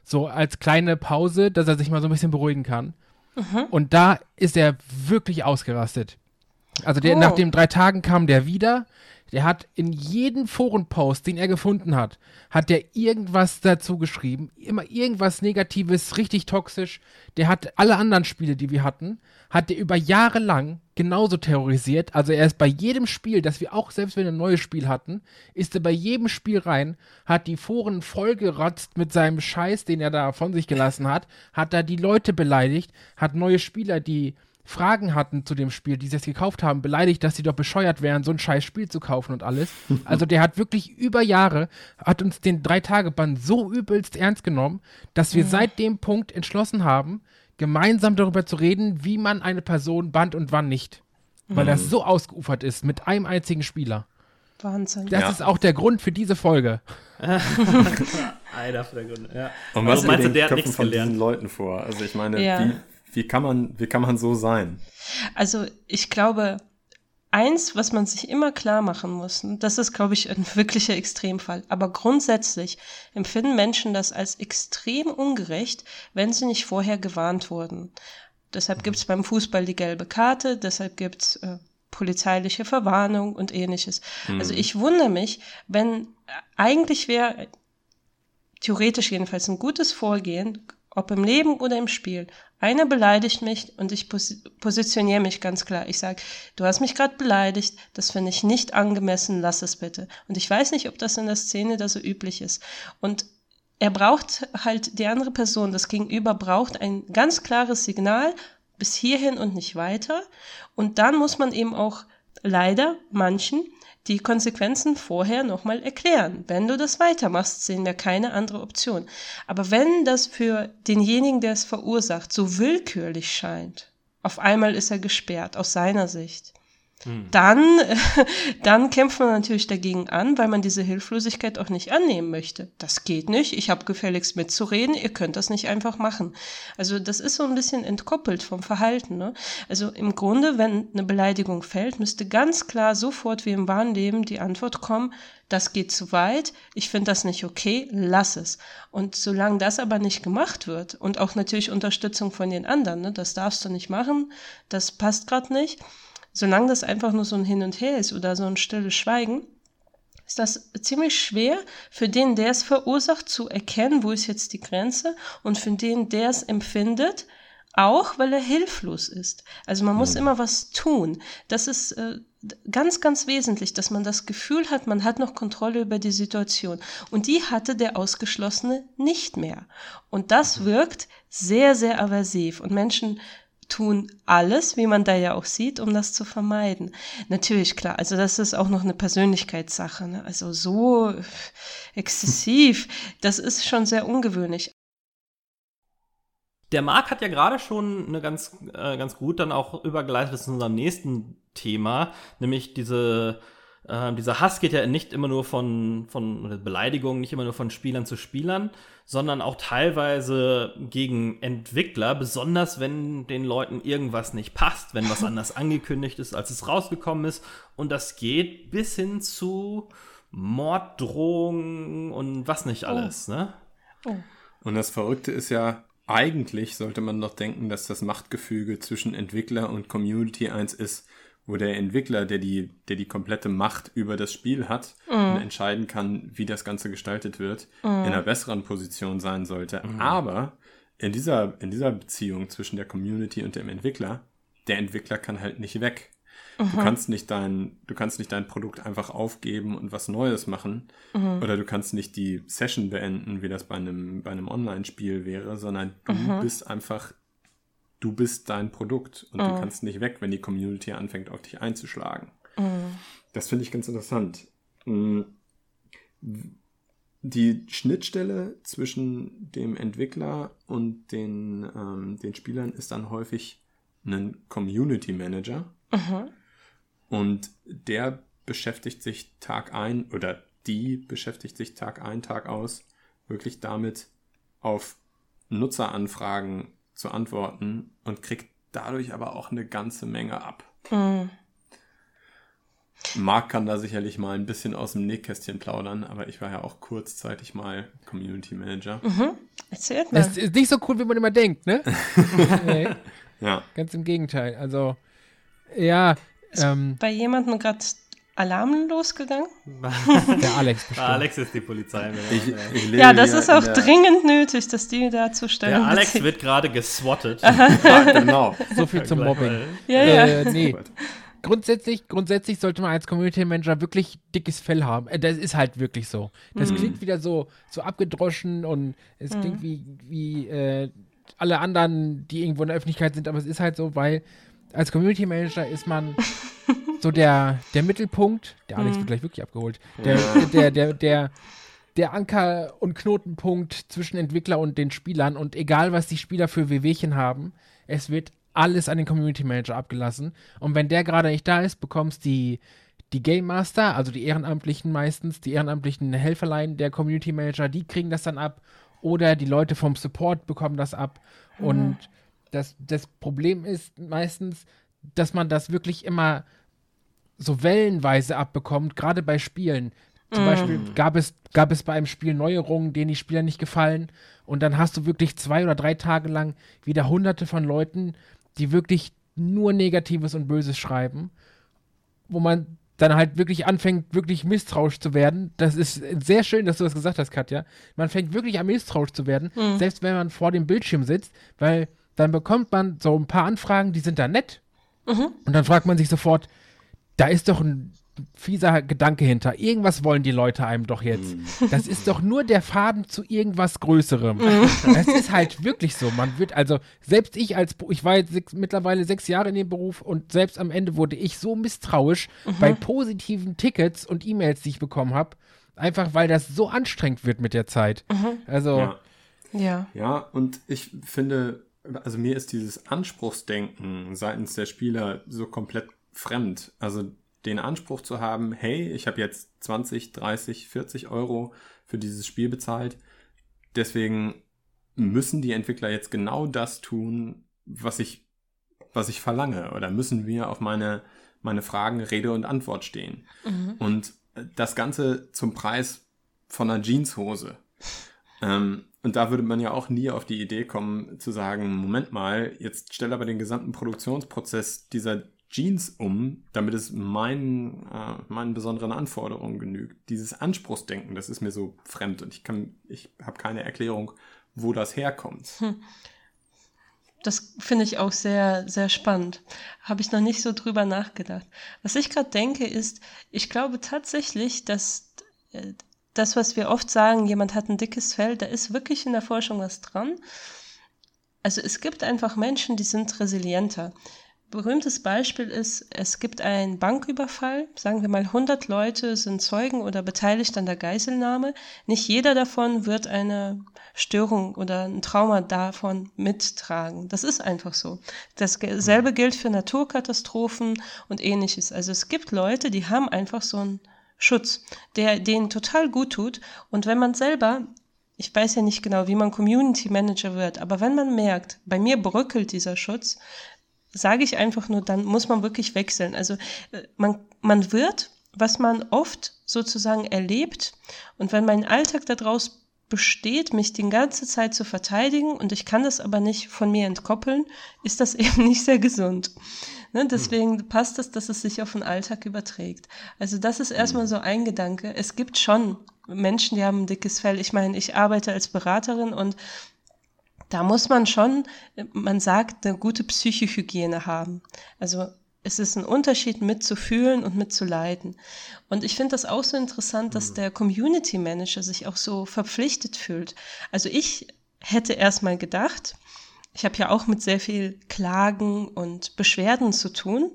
So als kleine Pause, dass er sich mal so ein bisschen beruhigen kann. Mhm. Und da ist er wirklich ausgerastet. Also der, oh. nach den drei Tagen kam der wieder. Der hat in jeden Forenpost, den er gefunden hat, hat der irgendwas dazu geschrieben. Immer irgendwas Negatives, richtig toxisch. Der hat alle anderen Spiele, die wir hatten, hat der über Jahre lang genauso terrorisiert. Also er ist bei jedem Spiel, das wir auch, selbst wenn wir ein neues Spiel hatten, ist er bei jedem Spiel rein, hat die Foren vollgerotzt mit seinem Scheiß, den er da von sich gelassen hat, hat da die Leute beleidigt, hat neue Spieler, die Fragen hatten zu dem Spiel, die sie es gekauft haben, beleidigt, dass sie doch bescheuert wären, so ein scheiß Spiel zu kaufen und alles. Also der hat wirklich über Jahre, hat uns den Drei-Tage-Bann so übelst ernst genommen, dass wir mhm. seit dem Punkt entschlossen haben, gemeinsam darüber zu reden, wie man eine Person bannt und wann nicht. Weil mhm. das so ausgeufert ist mit einem einzigen Spieler. Wahnsinn. Das ja. ist auch der Grund für diese Folge. Einer der Gründe, ja. Und was also, meinst du, der hat nichts von gelernt? diesen Leuten vor? Also ich meine, ja. wie, wie, kann man, wie kann man so sein? Also ich glaube, eins, was man sich immer klar machen muss, und das ist, glaube ich, ein wirklicher Extremfall, aber grundsätzlich empfinden Menschen das als extrem ungerecht, wenn sie nicht vorher gewarnt wurden. Deshalb gibt es beim Fußball die gelbe Karte, deshalb gibt es äh, polizeiliche Verwarnung und ähnliches. Mhm. Also ich wundere mich, wenn äh, eigentlich wäre theoretisch jedenfalls ein gutes Vorgehen, ob im Leben oder im Spiel, einer beleidigt mich und ich pos positioniere mich ganz klar. Ich sage, du hast mich gerade beleidigt, das finde ich nicht angemessen, lass es bitte. Und ich weiß nicht, ob das in der Szene da so üblich ist. Und er braucht halt, die andere Person, das Gegenüber braucht ein ganz klares Signal, bis hierhin und nicht weiter. Und dann muss man eben auch leider manchen die Konsequenzen vorher nochmal erklären. Wenn du das weitermachst, sehen wir keine andere Option. Aber wenn das für denjenigen, der es verursacht, so willkürlich scheint, auf einmal ist er gesperrt aus seiner Sicht, hm. Dann, dann kämpft man natürlich dagegen an, weil man diese Hilflosigkeit auch nicht annehmen möchte. Das geht nicht, ich habe gefälligst mitzureden, ihr könnt das nicht einfach machen. Also das ist so ein bisschen entkoppelt vom Verhalten. Ne? Also im Grunde, wenn eine Beleidigung fällt, müsste ganz klar sofort wie im wahren Leben die Antwort kommen, das geht zu weit, ich finde das nicht okay, lass es. Und solange das aber nicht gemacht wird und auch natürlich Unterstützung von den anderen, ne, das darfst du nicht machen, das passt gerade nicht, solange das einfach nur so ein Hin und Her ist oder so ein stilles Schweigen, ist das ziemlich schwer für den, der es verursacht, zu erkennen, wo ist jetzt die Grenze und für den, der es empfindet, auch weil er hilflos ist. Also man muss mhm. immer was tun. Das ist äh, ganz, ganz wesentlich, dass man das Gefühl hat, man hat noch Kontrolle über die Situation. Und die hatte der Ausgeschlossene nicht mehr. Und das mhm. wirkt sehr, sehr aversiv. Und Menschen tun alles, wie man da ja auch sieht, um das zu vermeiden. Natürlich, klar, also das ist auch noch eine Persönlichkeitssache. Ne? Also so exzessiv, das ist schon sehr ungewöhnlich. Der Marc hat ja gerade schon eine ganz, äh, ganz gut dann auch übergeleitet zu unserem nächsten Thema, nämlich diese äh, dieser Hass geht ja nicht immer nur von, von Beleidigungen, nicht immer nur von Spielern zu Spielern, sondern auch teilweise gegen Entwickler, besonders wenn den Leuten irgendwas nicht passt, wenn was anders angekündigt ist, als es rausgekommen ist. Und das geht bis hin zu Morddrohungen und was nicht oh. alles, oh. ne? Oh. Und das Verrückte ist ja, eigentlich sollte man doch denken, dass das Machtgefüge zwischen Entwickler und Community eins ist, wo der Entwickler, der die, der die komplette Macht über das Spiel hat mm. und entscheiden kann, wie das Ganze gestaltet wird, mm. in einer besseren Position sein sollte. Mm. Aber in dieser, in dieser Beziehung zwischen der Community und dem Entwickler, der Entwickler kann halt nicht weg. Du mhm. kannst nicht dein, du kannst nicht dein Produkt einfach aufgeben und was Neues machen. Mhm. Oder du kannst nicht die Session beenden, wie das bei einem, bei einem Online-Spiel wäre, sondern du mhm. bist einfach du bist dein Produkt und mhm. du kannst nicht weg, wenn die Community anfängt, auf dich einzuschlagen. Mhm. Das finde ich ganz interessant. Mm. Die Schnittstelle zwischen dem Entwickler und den, ähm, den Spielern ist dann häufig ein Community Manager. Mhm. Und der beschäftigt sich Tag ein oder die beschäftigt sich Tag ein, Tag aus wirklich damit, auf Nutzeranfragen zu antworten und kriegt dadurch aber auch eine ganze Menge ab. Mhm. Marc kann da sicherlich mal ein bisschen aus dem Nähkästchen plaudern, aber ich war ja auch kurzzeitig mal Community Manager. Mhm. Erzählt mal. Das ist nicht so cool, wie man immer denkt, ne? nee. Ja. Ganz im Gegenteil. Also, ja. Ist ähm, bei jemandem gerade Alarm losgegangen? Der Alex bestimmt. Alex ist die Polizei. Ich, ich ja, das ist auch dringend nötig, dass die da zur Der Alex wird gerade geswattet. ja, genau. So viel zum Mobbing. Ja, ja. Äh, nee. Grundsätzlich, grundsätzlich sollte man als Community Manager wirklich dickes Fell haben. Äh, das ist halt wirklich so. Das mhm. klingt wieder so, so abgedroschen und es mhm. klingt wie, wie äh, alle anderen, die irgendwo in der Öffentlichkeit sind, aber es ist halt so, weil als Community Manager ist man so der, der Mittelpunkt. Der Alex mhm. wird gleich wirklich abgeholt. Der, ja. der, der, der, der Anker- und Knotenpunkt zwischen Entwickler und den Spielern. Und egal, was die Spieler für Wehwehchen haben, es wird alles an den Community Manager abgelassen. Und wenn der gerade nicht da ist, bekommst die die Game Master, also die Ehrenamtlichen meistens, die ehrenamtlichen Helferlein der Community Manager, die kriegen das dann ab. Oder die Leute vom Support bekommen das ab. Mhm. Und das, das Problem ist meistens, dass man das wirklich immer so wellenweise abbekommt, gerade bei Spielen. Zum mm. Beispiel gab es, gab es bei einem Spiel Neuerungen, denen die Spieler nicht gefallen. Und dann hast du wirklich zwei oder drei Tage lang wieder hunderte von Leuten, die wirklich nur Negatives und Böses schreiben. Wo man dann halt wirklich anfängt, wirklich misstrauisch zu werden. Das ist sehr schön, dass du das gesagt hast, Katja. Man fängt wirklich an, misstrauisch zu werden, mm. selbst wenn man vor dem Bildschirm sitzt, weil dann bekommt man so ein paar Anfragen, die sind da nett. Mhm. Und dann fragt man sich sofort, da ist doch ein fieser Gedanke hinter. Irgendwas wollen die Leute einem doch jetzt. Mhm. Das ist doch nur der Faden zu irgendwas Größerem. Mhm. Das ist halt wirklich so. Man wird also, selbst ich als, ich war jetzt sechs, mittlerweile sechs Jahre in dem Beruf und selbst am Ende wurde ich so misstrauisch mhm. bei positiven Tickets und E-Mails, die ich bekommen habe. Einfach weil das so anstrengend wird mit der Zeit. Mhm. Also. Ja. ja. Ja, und ich finde, also mir ist dieses Anspruchsdenken seitens der Spieler so komplett fremd. Also den Anspruch zu haben, hey, ich habe jetzt 20, 30, 40 Euro für dieses Spiel bezahlt. Deswegen müssen die Entwickler jetzt genau das tun, was ich, was ich verlange. Oder müssen wir auf meine, meine Fragen Rede und Antwort stehen. Mhm. Und das Ganze zum Preis von einer Jeanshose. Ähm, und da würde man ja auch nie auf die Idee kommen, zu sagen, Moment mal, jetzt stell aber den gesamten Produktionsprozess dieser Jeans um, damit es meinen, äh, meinen besonderen Anforderungen genügt. Dieses Anspruchsdenken, das ist mir so fremd und ich ich habe keine Erklärung, wo das herkommt. Hm. Das finde ich auch sehr, sehr spannend. Habe ich noch nicht so drüber nachgedacht. Was ich gerade denke, ist, ich glaube tatsächlich, dass äh, das, was wir oft sagen, jemand hat ein dickes Fell, da ist wirklich in der Forschung was dran. Also es gibt einfach Menschen, die sind resilienter. Berühmtes Beispiel ist, es gibt einen Banküberfall, sagen wir mal 100 Leute sind Zeugen oder beteiligt an der Geiselnahme. Nicht jeder davon wird eine Störung oder ein Trauma davon mittragen. Das ist einfach so. Dasselbe gilt für Naturkatastrophen und ähnliches. Also es gibt Leute, die haben einfach so einen Schutz, der denen total gut tut. Und wenn man selber ich weiß ja nicht genau, wie man Community Manager wird, aber wenn man merkt, bei mir bröckelt dieser Schutz, sage ich einfach nur, dann muss man wirklich wechseln. Also äh, man, man wird, was man oft sozusagen erlebt und wenn mein Alltag daraus besteht, mich die ganze Zeit zu verteidigen und ich kann das aber nicht von mir entkoppeln, ist das eben nicht sehr gesund. Ne, deswegen hm. passt es, dass es sich auf den Alltag überträgt. Also das ist erstmal hm. so ein Gedanke. Es gibt schon Menschen, die haben ein dickes Fell. Ich meine, ich arbeite als Beraterin und da muss man schon, man sagt, eine gute Psychohygiene haben. Also es ist ein Unterschied, mitzufühlen und mitzuleiden. Und ich finde das auch so interessant, dass mhm. der Community Manager sich auch so verpflichtet fühlt. Also ich hätte erstmal gedacht, ich habe ja auch mit sehr viel Klagen und Beschwerden zu tun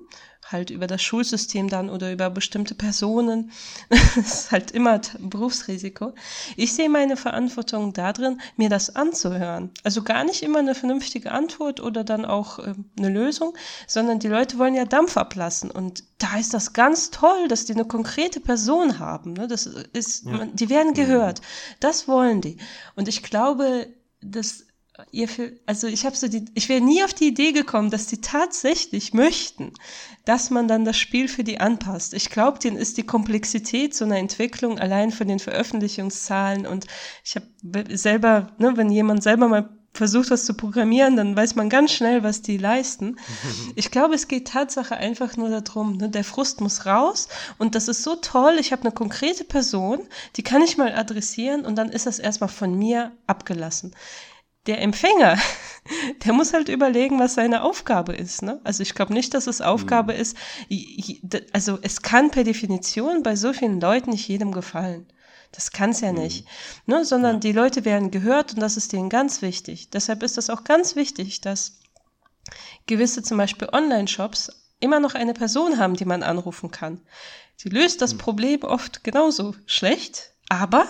halt über das Schulsystem dann oder über bestimmte Personen. das ist halt immer Berufsrisiko. Ich sehe meine Verantwortung darin, mir das anzuhören. Also gar nicht immer eine vernünftige Antwort oder dann auch äh, eine Lösung, sondern die Leute wollen ja Dampf ablassen. Und da ist das ganz toll, dass die eine konkrete Person haben. Ne? Das ist, ja. die werden gehört. Das wollen die. Und ich glaube, dass ihr also ich habe so die, ich wäre nie auf die Idee gekommen, dass die tatsächlich möchten, dass man dann das Spiel für die anpasst. Ich glaube, denen ist die Komplexität so einer Entwicklung allein von den Veröffentlichungszahlen und ich habe selber, ne, wenn jemand selber mal versucht, was zu programmieren, dann weiß man ganz schnell, was die leisten. Ich glaube, es geht Tatsache einfach nur darum, ne, der Frust muss raus und das ist so toll. Ich habe eine konkrete Person, die kann ich mal adressieren und dann ist das erstmal von mir abgelassen der Empfänger, der muss halt überlegen, was seine Aufgabe ist. Ne? Also ich glaube nicht, dass es Aufgabe mhm. ist, also es kann per Definition bei so vielen Leuten nicht jedem gefallen. Das kann es ja mhm. nicht. Ne? Sondern ja. die Leute werden gehört und das ist denen ganz wichtig. Deshalb ist das auch ganz wichtig, dass gewisse zum Beispiel Online-Shops immer noch eine Person haben, die man anrufen kann. Sie löst das mhm. Problem oft genauso schlecht, aber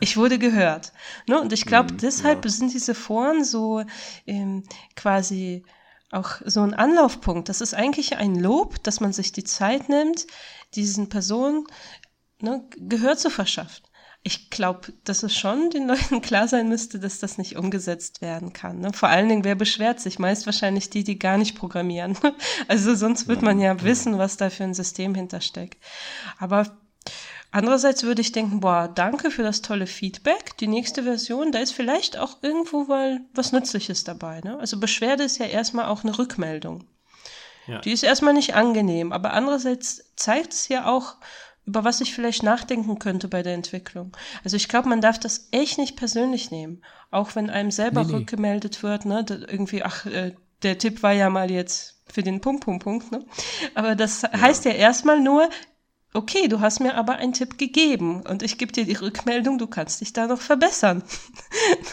ich wurde gehört. Ne? Und ich glaube, mm, deshalb ja. sind diese Foren so ähm, quasi auch so ein Anlaufpunkt. Das ist eigentlich ein Lob, dass man sich die Zeit nimmt, diesen Personen ne, Gehör zu verschaffen. Ich glaube, dass es schon den Leuten klar sein müsste, dass das nicht umgesetzt werden kann. Ne? Vor allen Dingen, wer beschwert sich? Meist wahrscheinlich die, die gar nicht programmieren. also sonst wird man ja wissen, was da für ein System hintersteckt. Aber Andererseits würde ich denken, boah, danke für das tolle Feedback. Die nächste Version, da ist vielleicht auch irgendwo mal was Nützliches dabei. Ne? Also Beschwerde ist ja erstmal auch eine Rückmeldung. Ja. Die ist erstmal nicht angenehm, aber andererseits zeigt es ja auch, über was ich vielleicht nachdenken könnte bei der Entwicklung. Also ich glaube, man darf das echt nicht persönlich nehmen. Auch wenn einem selber nee, nee. rückgemeldet wird, ne, irgendwie, ach, äh, der Tipp war ja mal jetzt für den Punkt, Punkt, Punkt, ne? Aber das ja. heißt ja erstmal nur, okay, du hast mir aber einen Tipp gegeben und ich gebe dir die Rückmeldung, du kannst dich da noch verbessern.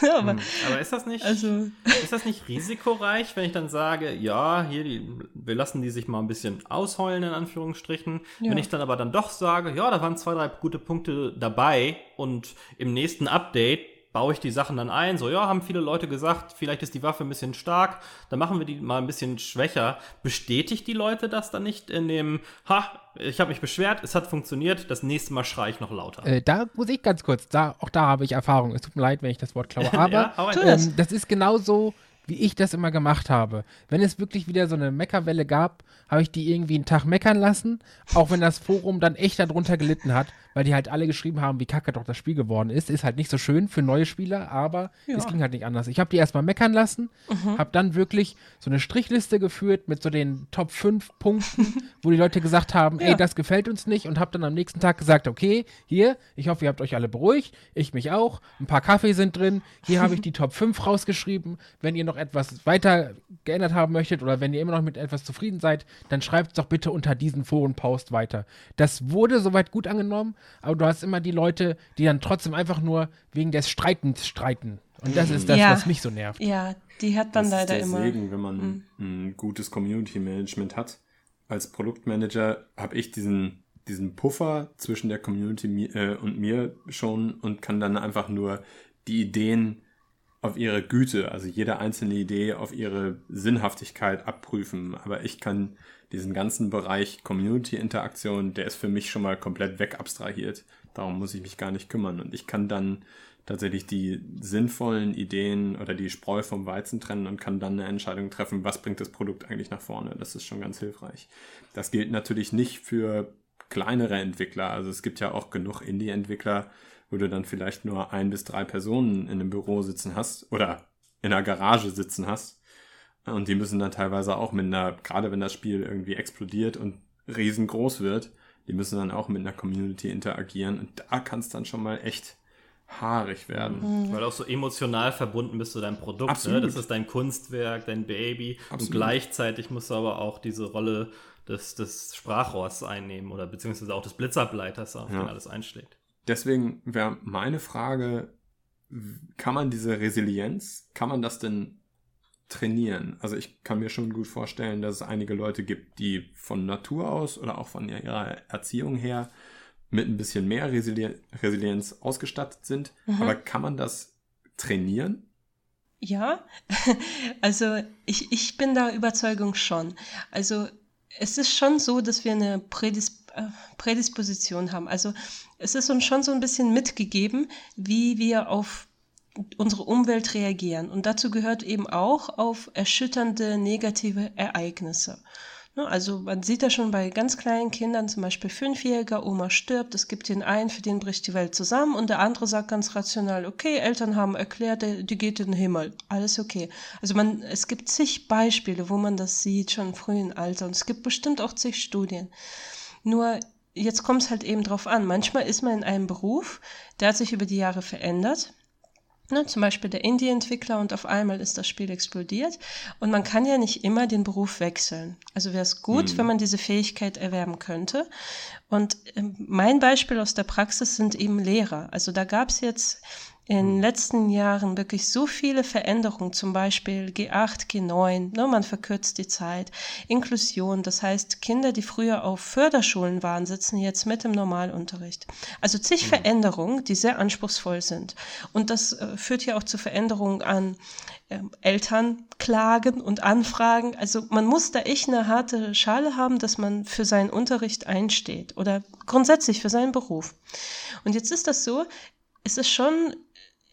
aber, hm, aber, ist das nicht, also, ist das nicht risikoreich, wenn ich dann sage, ja, hier, die, wir lassen die sich mal ein bisschen ausheulen, in Anführungsstrichen. Ja. Wenn ich dann aber dann doch sage, ja, da waren zwei, drei gute Punkte dabei und im nächsten Update baue ich die Sachen dann ein. So, ja, haben viele Leute gesagt, vielleicht ist die Waffe ein bisschen stark, dann machen wir die mal ein bisschen schwächer. Bestätigt die Leute das dann nicht in dem, ha, ich habe mich beschwert, es hat funktioniert, das nächste Mal schreie ich noch lauter. Äh, da muss ich ganz kurz, da, auch da habe ich Erfahrung. Es tut mir leid, wenn ich das Wort klaue, aber ja, ähm, das ist genauso wie ich das immer gemacht habe. Wenn es wirklich wieder so eine Meckerwelle gab, habe ich die irgendwie einen Tag meckern lassen, auch wenn das Forum dann echt darunter gelitten hat, weil die halt alle geschrieben haben, wie kacke doch das Spiel geworden ist. Ist halt nicht so schön für neue Spieler, aber ja. es ging halt nicht anders. Ich habe die erstmal meckern lassen, mhm. habe dann wirklich so eine Strichliste geführt mit so den Top 5 Punkten, wo die Leute gesagt haben, ja. ey, das gefällt uns nicht und habe dann am nächsten Tag gesagt, okay, hier, ich hoffe, ihr habt euch alle beruhigt, ich mich auch, ein paar Kaffee sind drin, hier habe ich die Top 5 rausgeschrieben. Wenn ihr noch etwas weiter geändert haben möchtet oder wenn ihr immer noch mit etwas zufrieden seid, dann schreibt es doch bitte unter diesen Forenpost weiter. Das wurde soweit gut angenommen, aber du hast immer die Leute, die dann trotzdem einfach nur wegen des Streitens streiten. Und das ist das, Ja. was mich so nervt. Ja, die hat man das leider ist der immer. Mhm. Segen, wenn man ein gutes Community Management hat. Als Produktmanager habe ich diesen, diesen Puffer zwischen der Community äh, und mir schon und kann dann einfach nur die Ideen auf ihre Güte, also jede einzelne Idee auf ihre Sinnhaftigkeit abprüfen. Aber ich kann diesen ganzen Bereich Community-Interaktion, der ist für mich schon mal komplett wegabstrahiert. Darum muss ich mich gar nicht kümmern. Und ich kann dann tatsächlich die sinnvollen Ideen oder die Spreu vom Weizen trennen und kann dann eine Entscheidung treffen, was bringt das Produkt eigentlich nach vorne. Das ist schon ganz hilfreich. Das gilt natürlich nicht für kleinere Entwickler. Also es gibt ja auch genug Indie-Entwickler, wo du dann vielleicht nur ein bis drei Personen in einem Büro sitzen hast oder in einer Garage sitzen hast. Und die müssen dann teilweise auch mit einer, gerade wenn das Spiel irgendwie explodiert und riesengroß wird, die müssen dann auch mit einer Community interagieren. Und da kann es dann schon mal echt haarig werden. Weil du auch so emotional verbunden bist zu deinem Produkt. Ne? Absolut. Das ist dein Kunstwerk, dein Baby. Und Absolut. gleichzeitig musst du aber auch diese Rolle des, des Sprachrohrs einnehmen oder beziehungsweise auch des Blitzableiters, auf Ja. den alles einschlägt. Deswegen wäre meine Frage, kann man diese Resilienz, kann man das denn trainieren? Also ich kann mir schon gut vorstellen, dass es einige Leute gibt, die von Natur aus oder auch von ihrer Erziehung her mit ein bisschen mehr Resili Resilienz ausgestattet sind. Aber kann man das trainieren? Ja, also ich, ich bin der Überzeugung schon. Also es ist schon so, dass wir eine Prädis äh, Prädisposition haben. Also es ist uns schon so ein bisschen mitgegeben, wie wir auf unsere Umwelt reagieren. Und dazu gehört eben auch auf erschütternde negative Ereignisse. Ne, Also man sieht das schon bei ganz kleinen Kindern, zum Beispiel Fünfjähriger, Oma stirbt, es gibt den einen, für den bricht die Welt zusammen und der andere sagt ganz rational, okay, Eltern haben erklärt, die geht in den Himmel, alles okay. Also man, es gibt zig Beispiele, wo man das sieht, schon im frühen Alter und es gibt bestimmt auch zig Studien. Nur jetzt kommt es halt eben drauf an. Manchmal ist man in einem Beruf, der hat sich über die Jahre verändert. Ne, zum Beispiel der Indie-Entwickler und auf einmal ist das Spiel explodiert. Und man kann ja nicht immer den Beruf wechseln. Also wäre es gut, wenn man diese Fähigkeit erwerben könnte. Und ähm, mein Beispiel aus der Praxis sind eben Lehrer. Also da gab es jetzt in den letzten Jahren wirklich so viele Veränderungen, zum Beispiel G8, G9, ne, man verkürzt die Zeit, Inklusion, das heißt, Kinder, die früher auf Förderschulen waren, sitzen jetzt mit im Normalunterricht. Also zig Veränderungen, die sehr anspruchsvoll sind. Und das äh, führt ja auch zu Veränderungen an ähm, Elternklagen und Anfragen. Also man muss da echt eine harte Schale haben, dass man für seinen Unterricht einsteht oder grundsätzlich für seinen Beruf. Und jetzt ist das so, es ist schon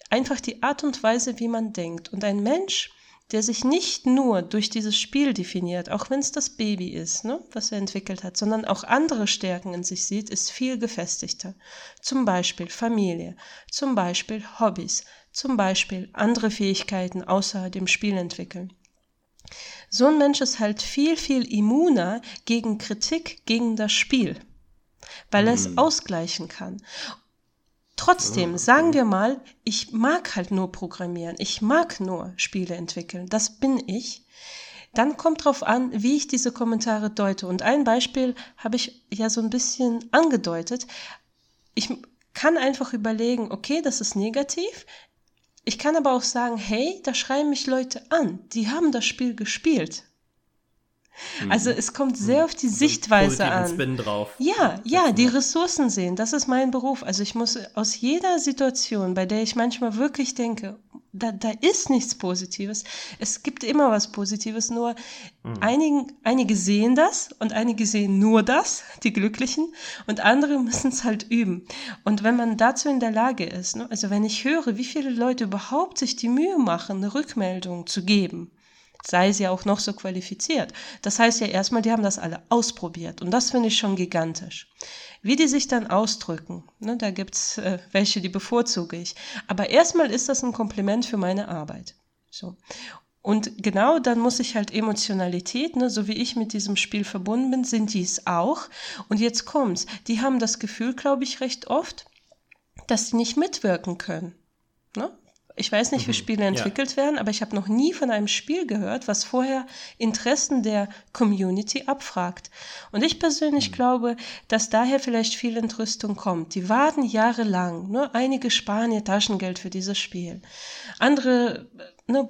einfach die Art und Weise, wie man denkt. Und ein Mensch, der sich nicht nur durch dieses Spiel definiert, auch wenn es das Baby ist, ne, was er entwickelt hat, sondern auch andere Stärken in sich sieht, ist viel gefestigter. Zum Beispiel Familie, zum Beispiel Hobbys, zum Beispiel andere Fähigkeiten außer dem Spiel entwickeln. So ein Mensch ist halt viel, viel immuner gegen Kritik, gegen das Spiel, weil er es ausgleichen kann. Trotzdem, sagen wir mal, ich mag halt nur programmieren, ich mag nur Spiele entwickeln, das bin ich. Dann kommt drauf an, wie ich diese Kommentare deute. Und ein Beispiel habe ich ja so ein bisschen angedeutet. Ich kann einfach überlegen, okay, das ist negativ. Ich kann aber auch sagen, hey, da schreiben mich Leute an, die haben das Spiel gespielt. Also es kommt sehr auf die Sichtweise Positiven an. Spin drauf. Ja, ja, die Ressourcen sehen, das ist mein Beruf. Also ich muss aus jeder Situation, bei der ich manchmal wirklich denke, da, da ist nichts Positives. Es gibt immer was Positives, nur einigen, einige sehen das und einige sehen nur das, die Glücklichen, und andere müssen es halt üben. Und wenn man dazu in der Lage ist, ne, also wenn ich höre, wie viele Leute überhaupt sich die Mühe machen, eine Rückmeldung zu geben, sei sie auch noch so qualifiziert. Das heißt ja erstmal, die haben das alle ausprobiert und das finde ich schon gigantisch. Wie die sich dann ausdrücken, ne, da gibt's äh, welche, die bevorzuge ich. Aber erstmal ist das ein Kompliment für meine Arbeit. So. Und genau dann muss ich halt Emotionalität, ne, so wie ich mit diesem Spiel verbunden bin, sind die es auch. Und jetzt kommt's. Die haben das Gefühl, glaube ich, recht oft, dass sie nicht mitwirken können. Ich weiß nicht, wie Spiele entwickelt werden, aber ich habe noch nie von einem Spiel gehört, was vorher Interessen der Community abfragt. Und ich persönlich glaube, dass daher vielleicht viel Entrüstung kommt. Die warten jahrelang. Ne? Einige sparen ihr Taschengeld für dieses Spiel. Andere ne,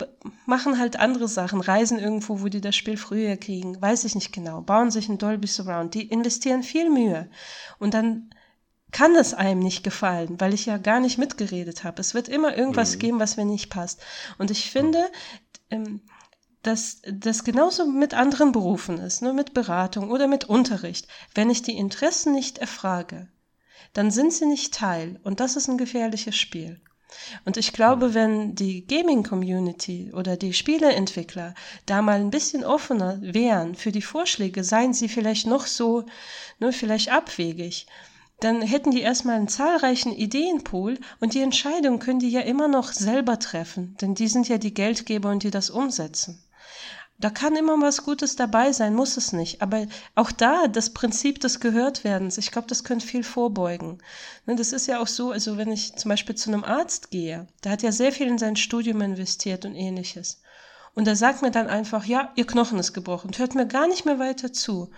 machen halt andere Sachen, reisen irgendwo, wo die das Spiel früher kriegen, weiß ich nicht genau, bauen sich ein Dolby Surround, die investieren viel Mühe. Und dann kann es einem nicht gefallen, weil ich ja gar nicht mitgeredet habe. Es wird immer irgendwas mhm. geben, was mir nicht passt. Und ich finde, ähm, dass das genauso mit anderen Berufen ist, nur ne, mit Beratung oder mit Unterricht. Wenn ich die Interessen nicht erfrage, dann sind sie nicht Teil. Und das ist ein gefährliches Spiel. Und ich glaube, wenn die Gaming-Community oder die Spieleentwickler da mal ein bisschen offener wären für die Vorschläge, seien sie vielleicht noch so, nur ne, vielleicht abwegig, dann hätten die erstmal einen zahlreichen Ideenpool und die Entscheidung können die ja immer noch selber treffen, denn die sind ja die Geldgeber und die das umsetzen. Da kann immer was Gutes dabei sein, muss es nicht. Aber auch da das Prinzip des Gehörtwerdens, ich glaube, das könnte viel vorbeugen. Ne, das ist ja auch so, also wenn ich zum Beispiel zu einem Arzt gehe, der hat ja sehr viel in sein Studium investiert und ähnliches. Und er sagt mir dann einfach, ja, ihr Knochen ist gebrochen hört mir gar nicht mehr weiter zu.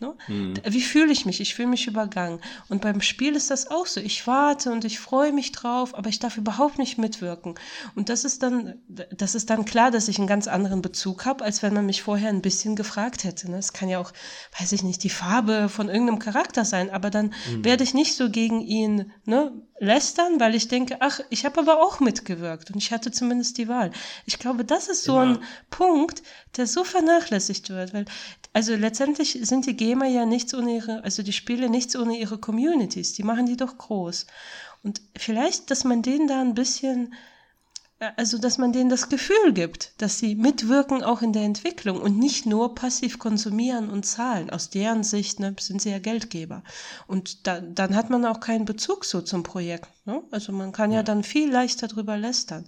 Ne? Mhm. Wie fühle ich mich? Ich fühle mich übergangen. Und beim Spiel ist das auch so. Ich warte und ich freue mich drauf, aber ich darf überhaupt nicht mitwirken. Und das ist dann, das ist dann klar, dass ich einen ganz anderen Bezug habe, als wenn man mich vorher ein bisschen gefragt hätte. Ne? Es kann ja auch, weiß ich nicht, die Farbe von irgendeinem Charakter sein, aber dann mhm. werde ich nicht so gegen ihn ne, lästern, weil ich denke, ach, ich habe aber auch mitgewirkt und ich hatte zumindest die Wahl. Ich glaube, das ist so Immer. ein Punkt, der so vernachlässigt wird, weil also letztendlich sind die Gamer ja nichts ohne ihre, also die Spiele nichts ohne ihre Communities, die machen die doch groß. Und vielleicht, dass man denen da ein bisschen also dass man denen das Gefühl gibt, dass sie mitwirken auch in der Entwicklung und nicht nur passiv konsumieren und zahlen. Aus deren Sicht ne, sind sie ja Geldgeber. Und da, dann hat man auch keinen Bezug so zum Projekt. Ne? Also man kann ja. ja dann viel leichter drüber lästern.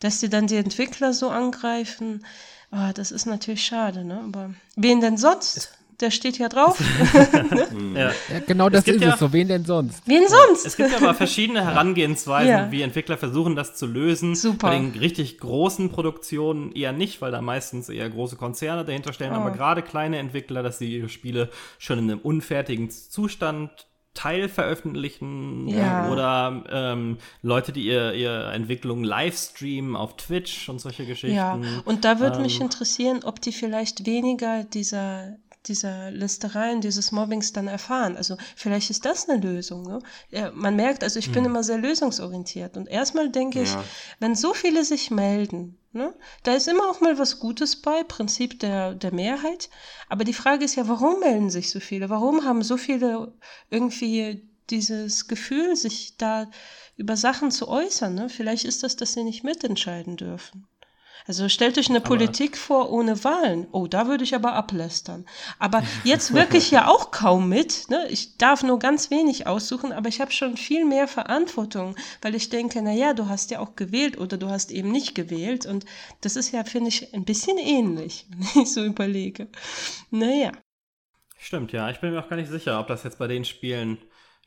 Dass sie dann die Entwickler so angreifen, oh, das ist natürlich schade. Ne? Aber wen denn sonst? Der steht ja drauf. ja. ja. genau das ist ja, es so. Wen denn sonst? Wen sonst? Es gibt ja aber verschiedene Herangehensweisen, ja. wie Entwickler versuchen, das zu lösen. Super. Bei den richtig großen Produktionen eher nicht, weil da meistens eher große Konzerne dahinter stellen. Oh. Aber gerade kleine Entwickler, dass sie ihre Spiele schon in einem unfertigen Zustand Teil veröffentlichen ja. oder ähm, Leute, die ihr, ihr Entwicklung live streamen auf Twitch und solche Geschichten. Ja, und da würde ähm, mich interessieren, ob die vielleicht weniger dieser dieser Lästereien, dieses Mobbings dann erfahren. Also vielleicht ist das eine Lösung. Ne? Ja, man merkt, also ich bin mhm. immer sehr lösungsorientiert. Und erstmal denke ja. ich, wenn so viele sich melden, ne, da ist immer auch mal was Gutes bei, Prinzip der, der Mehrheit. Aber die Frage ist ja, warum melden sich so viele? Warum haben so viele irgendwie dieses Gefühl, sich da über Sachen zu äußern? Ne? Vielleicht ist das, dass sie nicht mitentscheiden dürfen. Also stellt euch eine aber Politik vor ohne Wahlen. Oh, da würde ich aber ablästern. Aber jetzt wirklich ja auch kaum mit. Ne? Ich darf nur ganz wenig aussuchen, aber ich habe schon viel mehr Verantwortung, weil ich denke, na ja, du hast ja auch gewählt oder du hast eben nicht gewählt. Und das ist ja, finde ich, ein bisschen ähnlich, wenn ich so überlege. Naja. Stimmt, ja. Ich bin mir auch gar nicht sicher, ob das jetzt bei den Spielen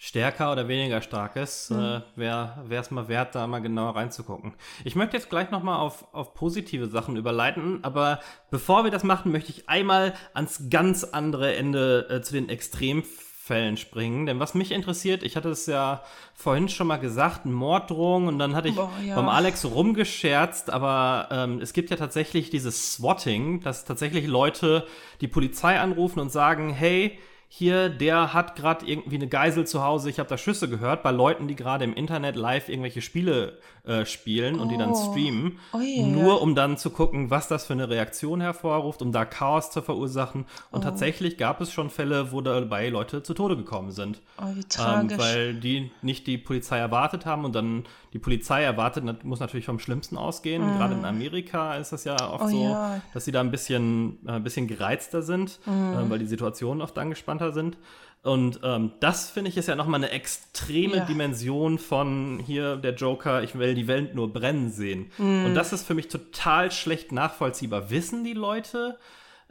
stärker oder weniger stark ist, mhm. äh, wäre es mal wert, da mal genauer reinzugucken. Ich möchte jetzt gleich nochmal auf, auf positive Sachen überleiten, aber bevor wir das machen, möchte ich einmal ans ganz andere Ende äh, zu den Extremfällen springen. Denn was mich interessiert, ich hatte es ja vorhin schon mal gesagt, Morddrohung und dann hatte ich Boah, ja. beim Alex rumgescherzt, aber ähm, es gibt ja tatsächlich dieses Swatting, dass tatsächlich Leute die Polizei anrufen und sagen, hey, hier, der hat gerade irgendwie eine Geisel zu Hause, ich habe da Schüsse gehört, bei Leuten, die gerade im Internet live irgendwelche Spiele äh, spielen und die dann oh. streamen, oh yeah. nur um dann zu gucken, was das für eine Reaktion hervorruft, um da Chaos zu verursachen. Und oh. tatsächlich gab es schon Fälle, wo dabei Leute zu Tode gekommen sind. Oh. Ähm, weil die nicht die Polizei erwartet haben und dann die Polizei erwartet, muss natürlich vom Schlimmsten ausgehen. Mm. Gerade in Amerika ist das ja oft oh, so, ja. dass sie da ein bisschen, äh, ein bisschen gereizter sind, mm. äh, weil die Situationen oft angespannter sind. Und ähm, das finde ich ist ja nochmal eine extreme ja. Dimension von hier der Joker, ich will die Welt nur brennen sehen. Mm. Und das ist für mich total schlecht nachvollziehbar. Wissen die Leute,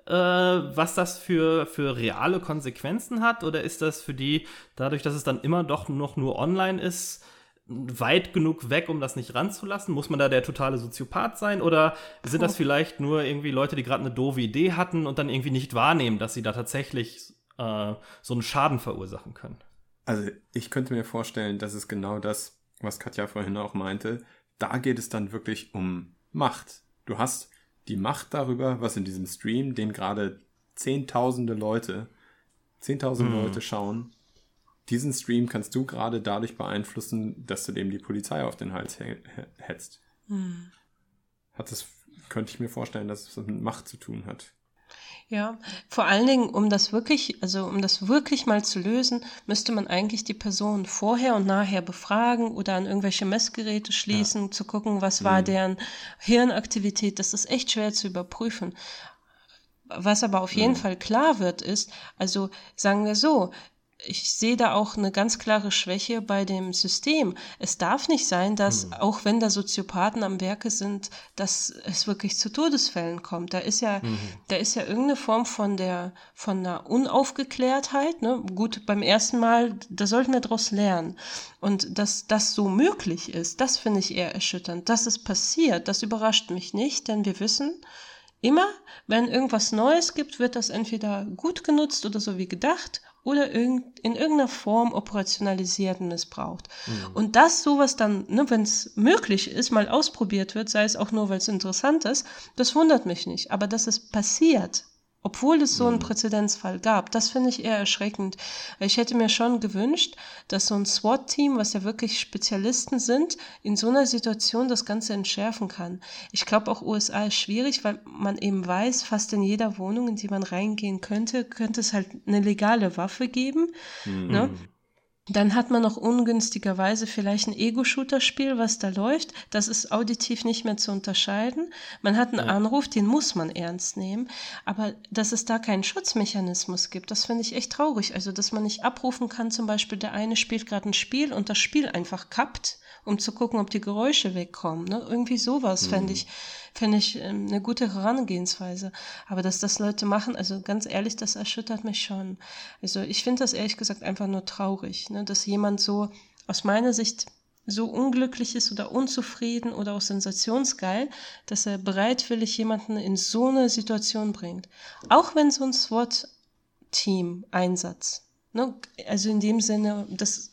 äh, was das für, für reale Konsequenzen hat? Oder ist das für die, dadurch, dass es dann immer doch noch nur online ist, weit genug weg, um das nicht ranzulassen? Muss man da der totale Soziopath sein? Oder sind das vielleicht nur irgendwie Leute, die gerade eine doofe Idee hatten und dann irgendwie nicht wahrnehmen, dass sie da tatsächlich äh, so einen Schaden verursachen können? Also ich könnte mir vorstellen, das ist genau das, was Katja vorhin auch meinte. Da geht es dann wirklich um Macht. Du hast die Macht darüber, was in diesem Stream, den gerade zehntausende Leute, zehntausend mhm. Leute schauen, diesen Stream kannst du gerade dadurch beeinflussen, dass du dem die Polizei auf den Hals hetzt. Mhm. Hat das, könnte ich mir vorstellen, dass es mit Macht zu tun hat. Ja, vor allen Dingen, um das wirklich, also um das wirklich mal zu lösen, müsste man eigentlich die Person vorher und nachher befragen oder an irgendwelche Messgeräte schließen, ja. zu gucken, was war mhm. deren Hirnaktivität. Das ist echt schwer zu überprüfen. Was aber auf jeden mhm. Fall klar wird, ist, also sagen wir so, ich sehe da auch eine ganz klare Schwäche bei dem System. Es darf nicht sein, dass, mhm. auch wenn da Soziopathen am Werke sind, dass es wirklich zu Todesfällen kommt. Da ist ja, mhm. da ist ja irgendeine Form von der, von einer Unaufgeklärtheit, ne? Gut, beim ersten Mal, da sollten wir daraus lernen. Und dass das so möglich ist, das finde ich eher erschütternd. Dass es passiert, das überrascht mich nicht, denn wir wissen, Immer, wenn irgendwas Neues gibt, wird das entweder gut genutzt oder so wie gedacht oder in irgendeiner Form operationalisiert und missbraucht. Mhm. Und dass sowas dann, ne, wenn es möglich ist, mal ausprobiert wird, sei es auch nur, weil es interessant ist, das wundert mich nicht. Aber dass es passiert, obwohl es so einen. Präzedenzfall gab. Das finde ich eher erschreckend. Ich hätte mir schon gewünscht, dass so ein SWAT-Team, was ja wirklich Spezialisten sind, in so einer Situation das Ganze entschärfen kann. Ich glaube auch USA ist schwierig, weil man eben weiß, fast in jeder Wohnung, in die man reingehen könnte, könnte es halt eine legale Waffe geben. Mhm. Ne? Dann hat man noch ungünstigerweise vielleicht ein Ego-Shooter-Spiel, was da läuft. Das ist auditiv nicht mehr zu unterscheiden. Man hat einen ja. Anruf, den muss man ernst nehmen. Aber dass es da keinen Schutzmechanismus gibt, das finde ich echt traurig. Also, dass man nicht abrufen kann, zum Beispiel, der eine spielt gerade ein Spiel und das Spiel einfach kappt, um zu gucken, ob die Geräusche wegkommen. Ne? Irgendwie sowas mhm. fände ich, fände ich ähm, eine gute Herangehensweise. Aber dass das Leute machen, also ganz ehrlich, das erschüttert mich schon. Also ich finde das ehrlich gesagt einfach nur traurig, ne? dass jemand so aus meiner Sicht so unglücklich ist oder unzufrieden oder auch sensationsgeil, dass er bereitwillig jemanden in so eine Situation bringt. Auch wenn so ein SWAT-Team-Einsatz, ne? also in dem Sinne, das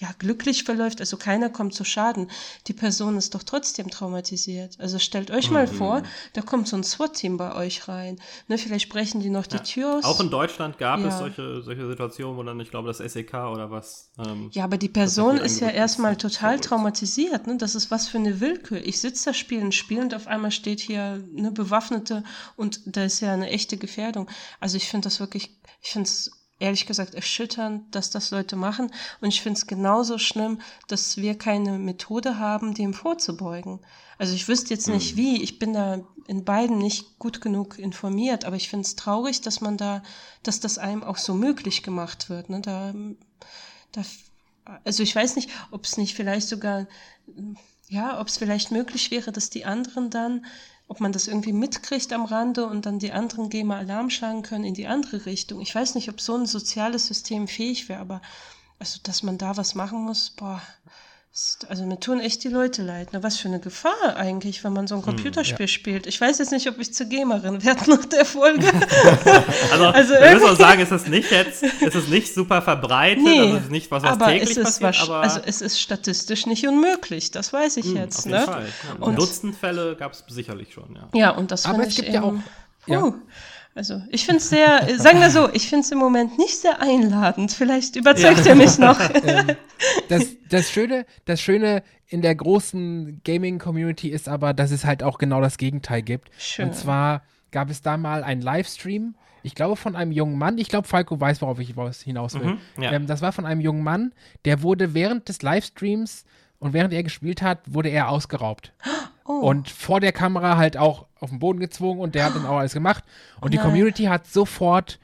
ja, glücklich verläuft, also keiner kommt zu Schaden. Die Person ist doch trotzdem traumatisiert. Also stellt euch mal mhm. vor, da kommt so ein SWAT-Team bei euch rein. Ne, vielleicht brechen die noch ja. die Tür aus. Auch in Deutschland gab ja. es solche, solche Situationen, wo dann, ich glaube, das SEK oder was. Ähm, ja, aber die Person ist ja erstmal total traumatisiert. Ne? Das ist was für eine Willkür. Ich sitze da, spiele ein Spiel und auf einmal steht hier eine Bewaffnete und da ist ja eine echte Gefährdung. Also ich finde das wirklich, ich finde es ehrlich gesagt erschütternd, dass das Leute machen. Und ich finde es genauso schlimm, dass wir keine Methode haben, dem vorzubeugen. Also ich wüsste jetzt nicht mhm. wie, ich bin da in beiden nicht gut genug informiert, aber ich finde es traurig, dass man da, dass das einem auch so möglich gemacht wird. Ne? Da, da, also ich weiß nicht, ob es nicht vielleicht sogar, ja, ob es vielleicht möglich wäre, dass die anderen dann ob man das irgendwie mitkriegt am Rande und dann die anderen GEMA Alarm schlagen können in die andere Richtung. Ich weiß nicht, ob so ein soziales System fähig wäre, aber also, dass man da was machen muss, boah, also mir tun echt die Leute leid. Ne? Was für eine Gefahr eigentlich, wenn man so ein hm, Computerspiel hm, ja. spielt. Ich weiß jetzt nicht, ob ich zur Gamerin werde nach der Folge. also, also wir müssen auch sagen, ist es nicht jetzt, ist es nicht super verbreitet, nee, also es ist nicht was, was täglich passiert, aber also es ist statistisch nicht unmöglich, das weiß ich hm, jetzt. Auf jeden ne? Fall. Ja, und Dutzend Fälle gab es sicherlich schon, ja. Ja, und das aber es gibt ja auch ja. Uh, also ich finde es sehr, sagen wir so, ich finde es im Moment nicht sehr einladend. Vielleicht überzeugt ja. er mich noch. Ähm, das, das, Schöne, das Schöne in der großen Gaming-Community ist aber, dass es halt auch genau das Gegenteil gibt. Schön. Und zwar gab es da mal einen Livestream, ich glaube von einem jungen Mann, ich glaube Falco weiß, worauf ich hinaus will. Mhm, ja. ähm, das war von einem jungen Mann, der wurde während des Livestreams und während er gespielt hat, wurde er ausgeraubt. Oh. Und vor der Kamera halt auch auf den Boden gezwungen und der hat dann auch alles gemacht. Und oh die Community hat sofort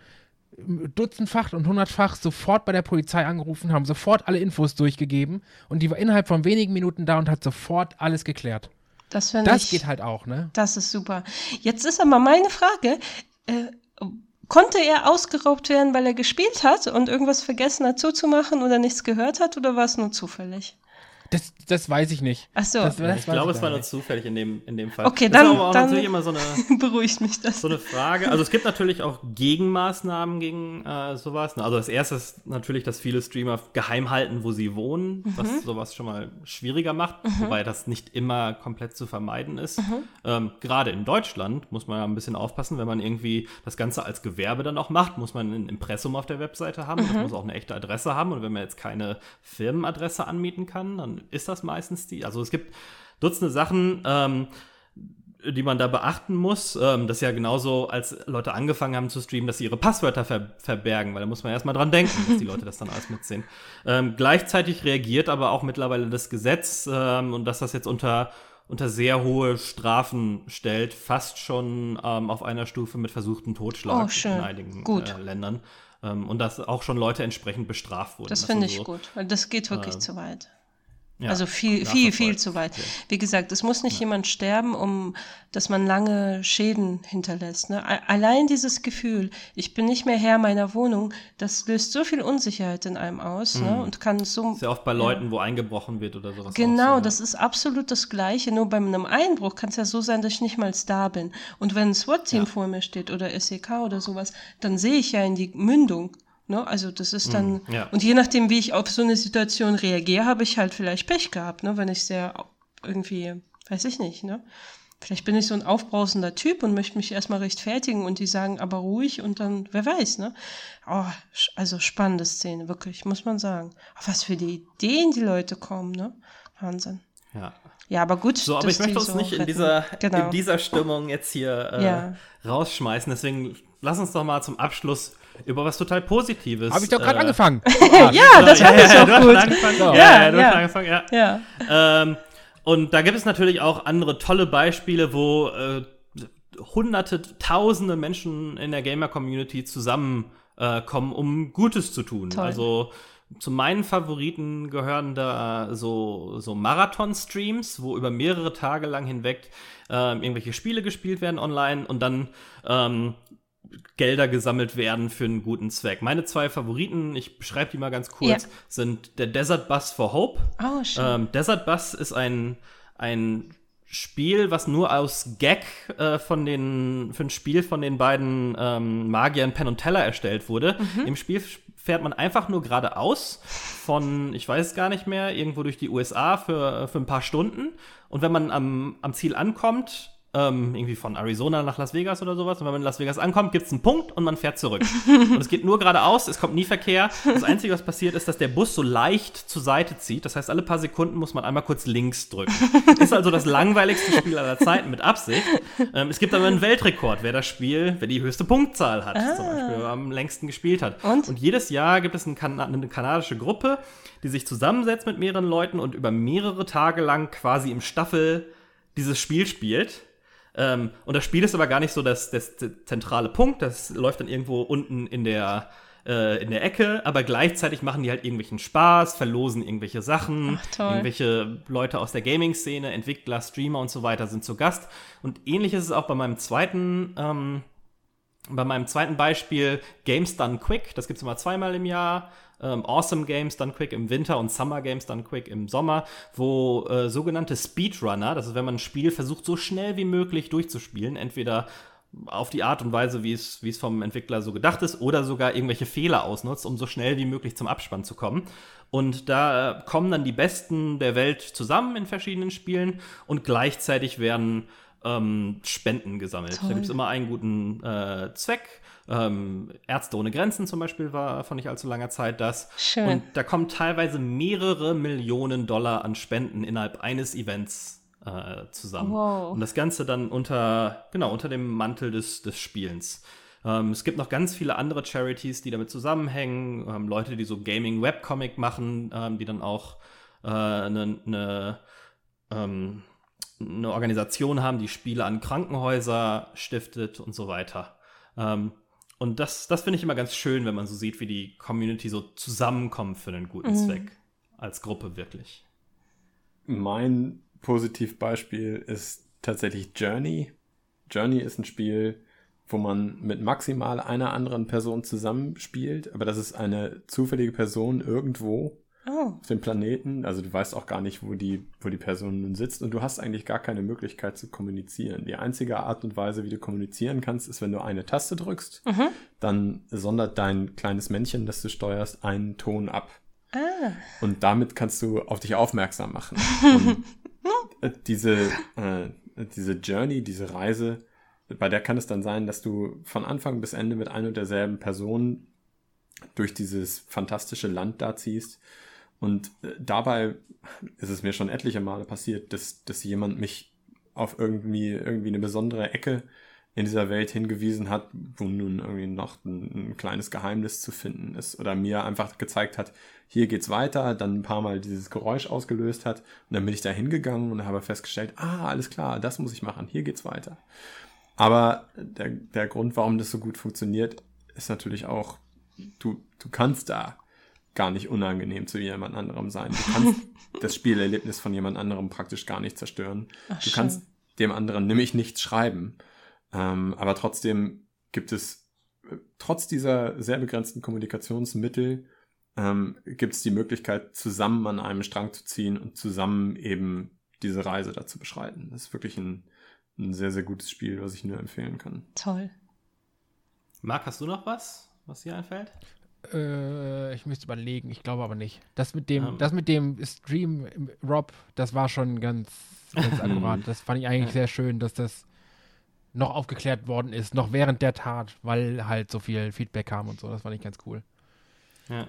dutzendfach und hundertfach sofort bei der Polizei angerufen, haben sofort alle Infos durchgegeben und die war innerhalb von wenigen Minuten da und hat sofort alles geklärt. Das, das ich, geht halt auch, ne? Das ist super. Jetzt ist aber meine Frage, äh, konnte er ausgeraubt werden, weil er gespielt hat und irgendwas vergessen hat zuzumachen oder nichts gehört hat oder war es nur zufällig? Das, das weiß ich nicht. Ach so. Das, das ich glaube, es war nur zufällig in dem, in dem Fall. Okay, das dann- ist aber auch dann- natürlich immer so eine, Beruhigt mich das. so eine Frage. Also es gibt natürlich auch Gegenmaßnahmen gegen äh, sowas. Also das erste ist natürlich, dass viele Streamer geheim halten, wo sie wohnen, Mhm. was sowas schon mal schwieriger macht, wobei das nicht immer komplett zu vermeiden ist. Mhm. Ähm, Gerade in Deutschland muss man ja ein bisschen aufpassen, wenn man irgendwie das Ganze als Gewerbe dann auch macht, muss man ein Impressum auf der Webseite haben, Mhm. das muss auch eine echte Adresse haben und wenn man jetzt keine Firmenadresse anmieten kann, dann ist das meistens die. Also es gibt Dutzende Sachen, ähm, die man da beachten muss. Ähm, das ist ja genauso, als Leute angefangen haben zu streamen, dass sie ihre Passwörter ver verbergen, weil da muss man erstmal dran denken, dass die Leute das dann alles mitsehen. Ähm, gleichzeitig reagiert aber auch mittlerweile das Gesetz ähm, und dass das jetzt unter unter sehr hohe Strafen stellt, fast schon ähm, auf einer Stufe mit versuchten Totschlag Oh, in einigen. Äh, Ländern. Ähm, und dass auch schon Leute entsprechend bestraft wurden. Das Also finde ich so, gut, weil das geht wirklich äh, zu weit. Ja, also viel, viel, viel zu weit. Ja. Wie gesagt, es muss nicht jemand sterben, um, dass man lange Schäden hinterlässt. Ne? Allein dieses Gefühl, ich bin nicht mehr Herr meiner Wohnung, das löst so viel Unsicherheit in einem aus ne? und kann so. Mhm. Ist ja oft bei Leuten, wo eingebrochen wird oder sowas. Genau, so, ja. das ist absolut das Gleiche. Nur bei einem Einbruch kann es ja so sein, dass ich nicht mal da bin. Und wenn ein SWAT-Team Ja. vor mir steht oder SEK oder sowas, dann sehe ich ja in die Mündung. Ne? Also das ist dann, Mm, ja. und je nachdem, wie ich auf so eine Situation reagiere, habe ich halt vielleicht Pech gehabt, ne? wenn ich sehr irgendwie, weiß ich nicht, ne? Vielleicht bin ich so ein aufbrausender Typ und möchte mich erstmal rechtfertigen und die sagen aber ruhig und dann, wer weiß, ne? Oh, also spannende Szene, wirklich, muss man sagen. Auf was für die Ideen die Leute kommen, ne? Wahnsinn. ja. Ja, aber gut. So, aber ich möchte uns so nicht in dieser, genau. in dieser Stimmung jetzt hier äh, Ja. rausschmeißen. Deswegen lass uns doch mal zum Abschluss über was total Positives. Habe ich doch gerade äh, angefangen. ja, das fand ich ja, auch du hast gut. angefangen. So. Ja, Ja, ja, du ja. hast angefangen, ja. Ja. Ähm, und da gibt es natürlich auch andere tolle Beispiele, wo äh, hunderte, tausende Menschen in der Gamer-Community zusammenkommen, äh, kommen, um Gutes zu tun. Toll. Also zu meinen Favoriten gehören da so, so Marathon-Streams, wo über mehrere Tage lang hinweg ähm, irgendwelche Spiele gespielt werden online und dann ähm, Gelder gesammelt werden für einen guten Zweck. Meine zwei Favoriten, ich beschreibe die mal ganz kurz, Ja. sind der Desert Bus for Hope. Oh, schön. Ähm, Desert Bus ist ein, ein Spiel, was nur aus Gag äh, von den, für ein Spiel von den beiden ähm, Magiern Penn und Teller erstellt wurde. Mhm. Im Spiel fährt man einfach nur geradeaus von, ich weiß es gar nicht mehr, irgendwo durch die USA für, für ein paar Stunden. Und wenn man am, am Ziel ankommt, ähm, irgendwie von Arizona nach Las Vegas oder sowas. Und wenn man in Las Vegas ankommt, gibt es einen Punkt und man fährt zurück. und es geht nur geradeaus, es kommt nie Verkehr. Das Einzige, was passiert, ist, dass der Bus so leicht zur Seite zieht. Das heißt, alle paar Sekunden muss man einmal kurz links drücken. Ist also das langweiligste Spiel aller Zeiten mit Absicht. Ähm, es gibt aber einen Weltrekord, wer das Spiel, wer die höchste Punktzahl hat, zum Beispiel, wer am längsten gespielt hat. Und? jedes Jahr gibt es ein kan eine kanadische Gruppe, die sich zusammensetzt mit mehreren Leuten und über mehrere Tage lang quasi im Staffel dieses Spiel spielt. Ähm, und das Spiel ist aber gar nicht so das, das, der zentrale Punkt. Das läuft dann irgendwo unten in der, äh, in der Ecke, aber gleichzeitig machen die halt irgendwelchen Spaß, verlosen irgendwelche Sachen. Ach. Irgendwelche Leute aus der Gaming-Szene, Entwickler, Streamer und so weiter sind zu Gast. Und ähnlich ist es auch bei meinem zweiten, ähm, bei meinem zweiten Beispiel Games Done Quick. Das gibt es immer zweimal im Jahr. Ähm, awesome Games Done Quick im Winter und Summer Games Done Quick im Sommer, wo äh, sogenannte Speedrunner, das ist, wenn man ein Spiel versucht, so schnell wie möglich durchzuspielen, entweder auf die Art und Weise, wie es, wie es vom Entwickler so gedacht ist, oder sogar irgendwelche Fehler ausnutzt, um so schnell wie möglich zum Abspann zu kommen. Und da kommen dann die Besten der Welt zusammen in verschiedenen Spielen und gleichzeitig werden ähm, Spenden gesammelt. Da Toll. gibt es immer einen guten äh, Zweck. Ähm, Ärzte ohne Grenzen zum Beispiel war vor nicht allzu langer Zeit das. Schön. Und da kommen teilweise mehrere Millionen Dollar an Spenden innerhalb eines Events äh, zusammen. Wow. Und das Ganze dann unter, genau, unter dem Mantel des, des Spielens. Ähm, es gibt noch ganz viele andere Charities, die damit zusammenhängen. Ähm, Leute, die so Gaming-Webcomic machen, ähm, die dann auch äh, eine ne, ähm, eine Organisation haben, die Spiele an Krankenhäuser stiftet und so weiter. Ähm, und das, das finde ich immer ganz schön, wenn man so sieht, wie die Community so zusammenkommt für einen guten Zweck. Als Gruppe wirklich. Mein Positivbeispiel ist tatsächlich Journey. Journey ist ein Spiel, wo man mit maximal einer anderen Person zusammenspielt, aber das ist eine zufällige Person irgendwo Oh. auf dem Planeten. Also du weißt auch gar nicht, wo die, wo die Person nun sitzt und du hast eigentlich gar keine Möglichkeit zu kommunizieren. Die einzige Art und Weise, wie du kommunizieren kannst, ist, wenn du eine Taste drückst, Mhm. dann sondert dein kleines Männchen, das du steuerst, einen Ton ab. Ah. Und damit kannst du auf dich aufmerksam machen. Und äh, diese, äh, diese Journey, diese Reise, bei der kann es dann sein, dass du von Anfang bis Ende mit ein und derselben Person durch dieses fantastische Land da ziehst. Und äh, dabei ist es mir schon etliche Male passiert, dass, dass jemand mich auf irgendwie, irgendwie eine besondere Ecke in dieser Welt hingewiesen hat, wo nun irgendwie noch ein, ein kleines Geheimnis zu finden ist. Oder mir einfach gezeigt hat, hier geht's weiter, dann ein paar Mal dieses Geräusch ausgelöst hat. Und dann bin ich da hingegangen und habe festgestellt, ah, alles klar, das muss ich machen, hier geht's weiter. Aber der, der Grund, warum das so gut funktioniert, ist natürlich auch, du, du kannst da gar nicht unangenehm zu jemand anderem sein. Du kannst das Spielerlebnis von jemand anderem praktisch gar nicht zerstören. Ach, du schön. kannst dem anderen nämlich nichts schreiben. Ähm, aber trotzdem gibt es, äh, trotz dieser sehr begrenzten Kommunikationsmittel, ähm, gibt es die Möglichkeit, zusammen an einem Strang zu ziehen und zusammen eben diese Reise da zu beschreiten. Das ist wirklich ein, ein sehr, sehr gutes Spiel, was ich nur empfehlen kann. Toll. Marc, hast du noch was, was dir einfällt? Äh, ich müsste überlegen, ich glaube aber nicht. Das mit dem, Ähm. das mit dem Stream, Rob, das war schon ganz, ganz akkurat. Das fand ich eigentlich sehr schön, dass das noch aufgeklärt worden ist, noch während der Tat, weil halt so viel Feedback kam und so. Das fand ich ganz cool. Ja.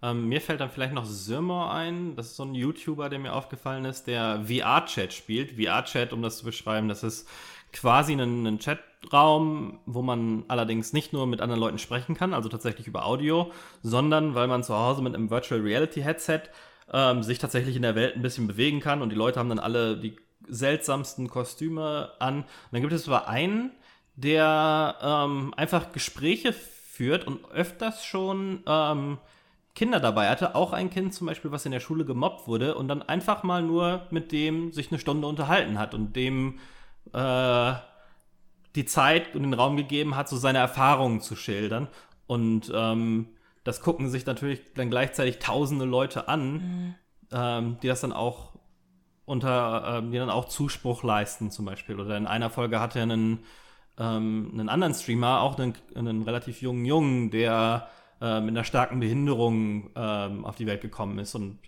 Ähm, mir fällt dann vielleicht noch Sirmor ein. Das ist so ein YouTuber, der mir aufgefallen ist, der VR-Chat spielt. VR-Chat, um das zu beschreiben, das ist quasi ein, ein Chatraum, wo man allerdings nicht nur mit anderen Leuten sprechen kann, also tatsächlich über Audio, sondern weil man zu Hause mit einem Virtual Reality Headset ähm, sich tatsächlich in der Welt ein bisschen bewegen kann und die Leute haben dann alle die seltsamsten Kostüme an. Und dann gibt es aber einen, der ähm, einfach Gespräche führt und öfters schon ähm, Kinder dabei hatte, auch ein Kind zum Beispiel, was in der Schule gemobbt wurde und dann einfach mal nur mit dem sich eine Stunde unterhalten hat und dem äh, die Zeit und den Raum gegeben hat, so seine Erfahrungen zu schildern. Und ähm, das gucken sich natürlich dann gleichzeitig tausende Leute an, ähm, die das dann auch unter, ähm, die dann auch Zuspruch leisten zum Beispiel. Oder in einer Folge hatte er einen, ähm, einen anderen Streamer, auch einen, einen relativ jungen Jungen, der äh, mit einer starken Behinderung ähm, auf die Welt gekommen ist und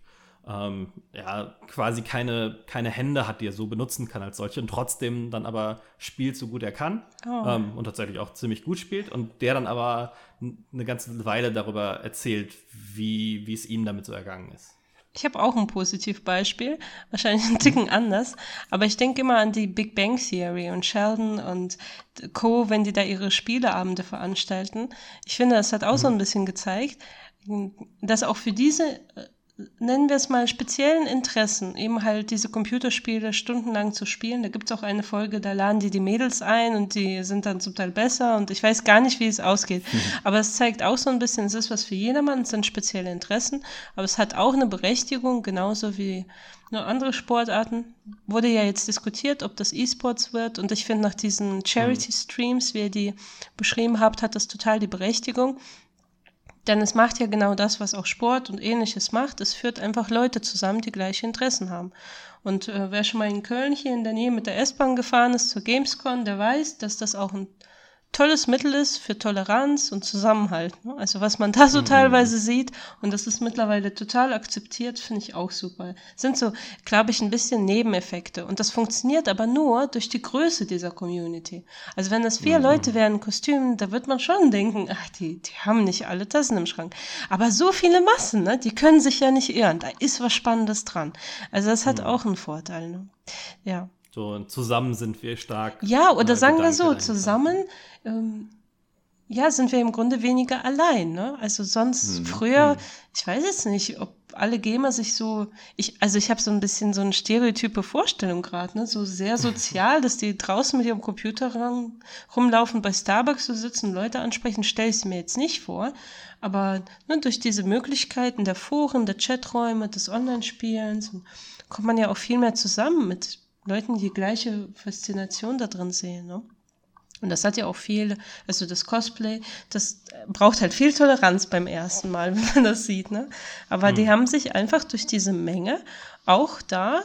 ähm, ja, quasi keine, keine Hände hat, die er so benutzen kann als solche und trotzdem dann aber spielt so gut er kann Oh. ähm, und tatsächlich auch ziemlich gut spielt und der dann aber eine ganze Weile darüber erzählt, wie, wie es ihm damit so ergangen ist. Ich habe auch ein Positivbeispiel, wahrscheinlich einen Ticken anders, aber ich denke immer an die Big Bang Theory und Sheldon und Co., wenn die da ihre Spieleabende veranstalten. Ich finde, das hat auch so ein bisschen gezeigt, dass auch für diese, nennen wir es mal, speziellen Interessen, eben halt diese Computerspiele stundenlang zu spielen. Da gibt es auch eine Folge, da laden die die Mädels ein und die sind dann zum Teil besser und ich weiß gar nicht, wie es ausgeht. Aber es zeigt auch so ein bisschen, es ist was für jedermann, es sind spezielle Interessen, aber es hat auch eine Berechtigung, genauso wie nur andere Sportarten. Wurde ja jetzt diskutiert, ob das E-Sports wird und ich finde, nach diesen Charity-Streams, wie ihr die beschrieben habt, hat das total die Berechtigung. Denn es macht ja genau das, was auch Sport und ähnliches macht. Es führt einfach Leute zusammen, die gleiche Interessen haben. Und äh, wer schon mal in Köln hier in der Nähe mit der S-Bahn gefahren ist zur Gamescom, der weiß, dass das auch ein tolles Mittel ist für Toleranz und Zusammenhalt. Ne? Also was man da so teilweise sieht und das ist mittlerweile total akzeptiert, finde ich auch super. Sind so, glaube ich, ein bisschen Nebeneffekte und das funktioniert aber nur durch die Größe dieser Community. Also wenn das vier Leute wären in Kostümen, da wird man schon denken, ach, die, die haben nicht alle Tassen im Schrank. Aber so viele Massen, ne, die können sich ja nicht irren. Da ist was Spannendes dran. Also das hat auch einen Vorteil. Ne? Ja. So und zusammen sind wir stark. Ja, oder sagen wir Gedanke so, dahinter. zusammen, ähm, ja, sind wir im Grunde weniger allein, ne? Also sonst früher, ich weiß jetzt nicht, ob alle Gamer sich so, ich, also ich habe so ein bisschen so eine stereotype Vorstellung gerade, ne? So sehr sozial, dass die draußen mit ihrem Computer rum, rumlaufen, bei Starbucks so sitzen, Leute ansprechen, stelle ich es mir jetzt nicht vor. Aber ne, durch diese Möglichkeiten der Foren, der Chaträume, des Online-Spielens kommt man ja auch viel mehr zusammen mit Leuten, die gleiche Faszination da drin sehen, ne? Und das hat ja auch viel, also das Cosplay, das braucht halt viel Toleranz beim ersten Mal, wenn man das sieht, ne? Aber die haben sich einfach durch diese Menge auch da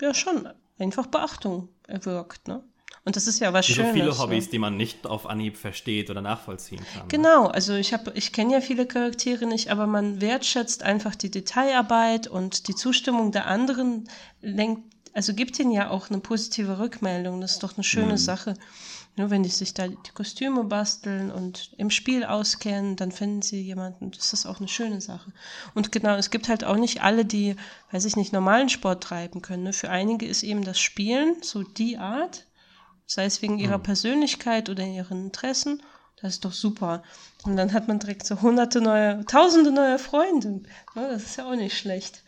ja schon einfach Beachtung erwirkt, ne? Und das ist ja was so Schönes. viele ne? Hobbys, die man nicht auf Anhieb versteht oder nachvollziehen kann. ne? Genau, also ich habe, ich kenne ja viele Charaktere nicht, aber man wertschätzt einfach die Detailarbeit und die Zustimmung der anderen lenkt, also gibt ihnen ja auch eine positive Rückmeldung. Das ist doch eine schöne Sache. Nur wenn die sich da die Kostüme basteln und im Spiel auskennen, dann finden sie jemanden. Das ist auch eine schöne Sache. Und genau, es gibt halt auch nicht alle, die, weiß ich nicht, normalen Sport treiben können. Ne? Für einige ist eben das Spielen so die Art, sei es wegen ihrer Persönlichkeit oder ihren Interessen. Das ist doch super. Und dann hat man direkt so hunderte neue, tausende neue Freunde. Ne? Das ist ja auch nicht schlecht.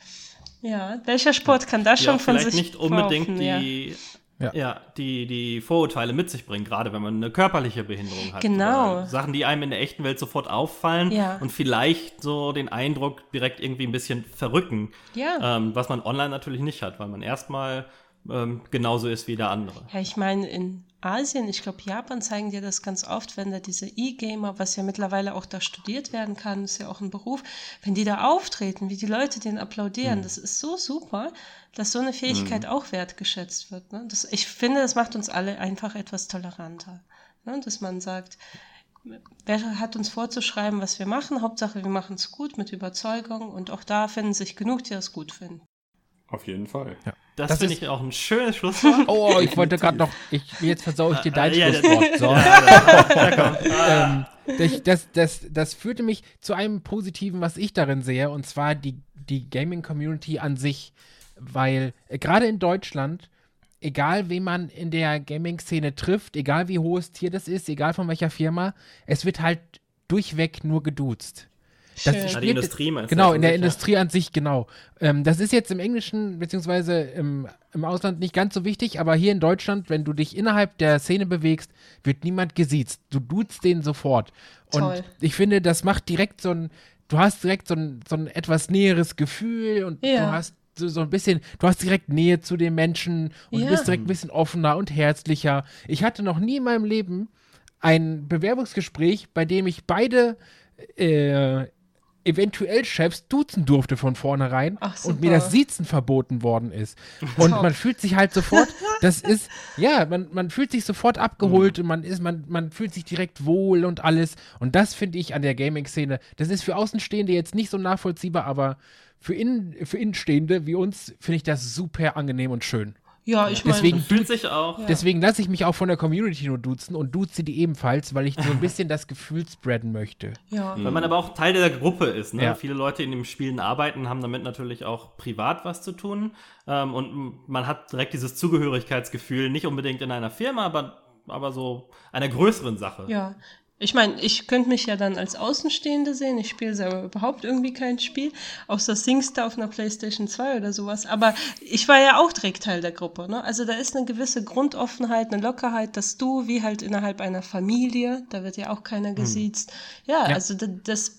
Ja, welcher Sport kann das die schon von vielleicht sich nicht unbedingt ja. die, Ja. ja. die, die Vorurteile mit sich bringen, gerade wenn man eine körperliche Behinderung hat. Genau. Sachen, die einem in der echten Welt sofort auffallen Ja. und vielleicht so den Eindruck direkt irgendwie ein bisschen verrücken, Ja. ähm, was man online natürlich nicht hat, weil man erstmal ähm, genauso ist wie der andere. Ja, ich meine, in Asien, ich glaube, Japan zeigen dir das ganz oft, wenn da diese E-Gamer, was ja mittlerweile auch da studiert werden kann, ist ja auch ein Beruf, wenn die da auftreten, wie die Leute denen applaudieren, das ist so super, dass so eine Fähigkeit auch wertgeschätzt wird. Ne? Das, ich finde, das macht uns alle einfach etwas toleranter. Ne? Dass man sagt, wer hat uns vorzuschreiben, was wir machen? Hauptsache, wir machen es gut mit Überzeugung und auch da finden sich genug, die es gut finden. Auf jeden Fall. Das, Das finde ist- ich auch ein schönes Schlusswort. Oh, ich wollte gerade noch, ich, jetzt versaue ich dir dein ja, das- Schlusswort. So. Ja, komm. das, das, das, das führte mich zu einem Positiven, was ich darin sehe, und zwar die, die Gaming-Community an sich. Weil äh, gerade in Deutschland, egal wen man in der Gaming-Szene trifft, egal wie hohes Tier das ist, egal von welcher Firma, es wird halt durchweg nur geduzt. Das Schön. Die spielt- Industrie meinst Genau, in der sicher? Industrie an sich, genau. Ähm, das ist jetzt im Englischen beziehungsweise im, im Ausland nicht ganz so wichtig, aber hier in Deutschland, wenn du dich innerhalb der Szene bewegst, wird niemand gesiezt. Du duzt den sofort. Und Toll. ich finde, das macht direkt so ein, du hast direkt so ein, so ein etwas näheres Gefühl und Ja. du hast so, so ein bisschen, du hast direkt Nähe zu den Menschen und Ja. du bist direkt ein bisschen offener und herzlicher. Ich hatte noch nie in meinem Leben ein Bewerbungsgespräch, bei dem ich beide äh, eventuell Chefs duzen durfte von vornherein Ach, und mir das Siezen verboten worden ist. Und man fühlt sich halt sofort, das ist, ja, man, man fühlt sich sofort abgeholt und man ist, man, man fühlt sich direkt wohl und alles. Und das finde ich an der Gaming-Szene, das ist für Außenstehende jetzt nicht so nachvollziehbar, aber für, Innen, für Innenstehende wie uns finde ich das super angenehm und schön. Ja, ich meine, Deswegen- Fühlt sich auch. Deswegen lasse ich mich auch von der Community nur duzen und duze die ebenfalls, weil ich so ein bisschen das Gefühl spreaden möchte. ja. Weil man aber auch Teil der Gruppe ist. Ne? Ja. Viele Leute, die in den Spielen arbeiten, haben damit natürlich auch privat was zu tun. Ähm, und man hat direkt dieses Zugehörigkeitsgefühl, nicht unbedingt in einer Firma, aber, aber so einer größeren Sache. Ja, ich meine, ich könnte mich ja dann als Außenstehende sehen. Ich spiele selber überhaupt irgendwie kein Spiel, außer Singstar auf einer PlayStation 2 oder sowas. Aber ich war ja auch direkt Teil der Gruppe. Ne? Also da ist eine gewisse Grundoffenheit, eine Lockerheit, dass du, wie halt innerhalb einer Familie, da wird ja auch keiner gesiezt. Ja, Ja. also da- das,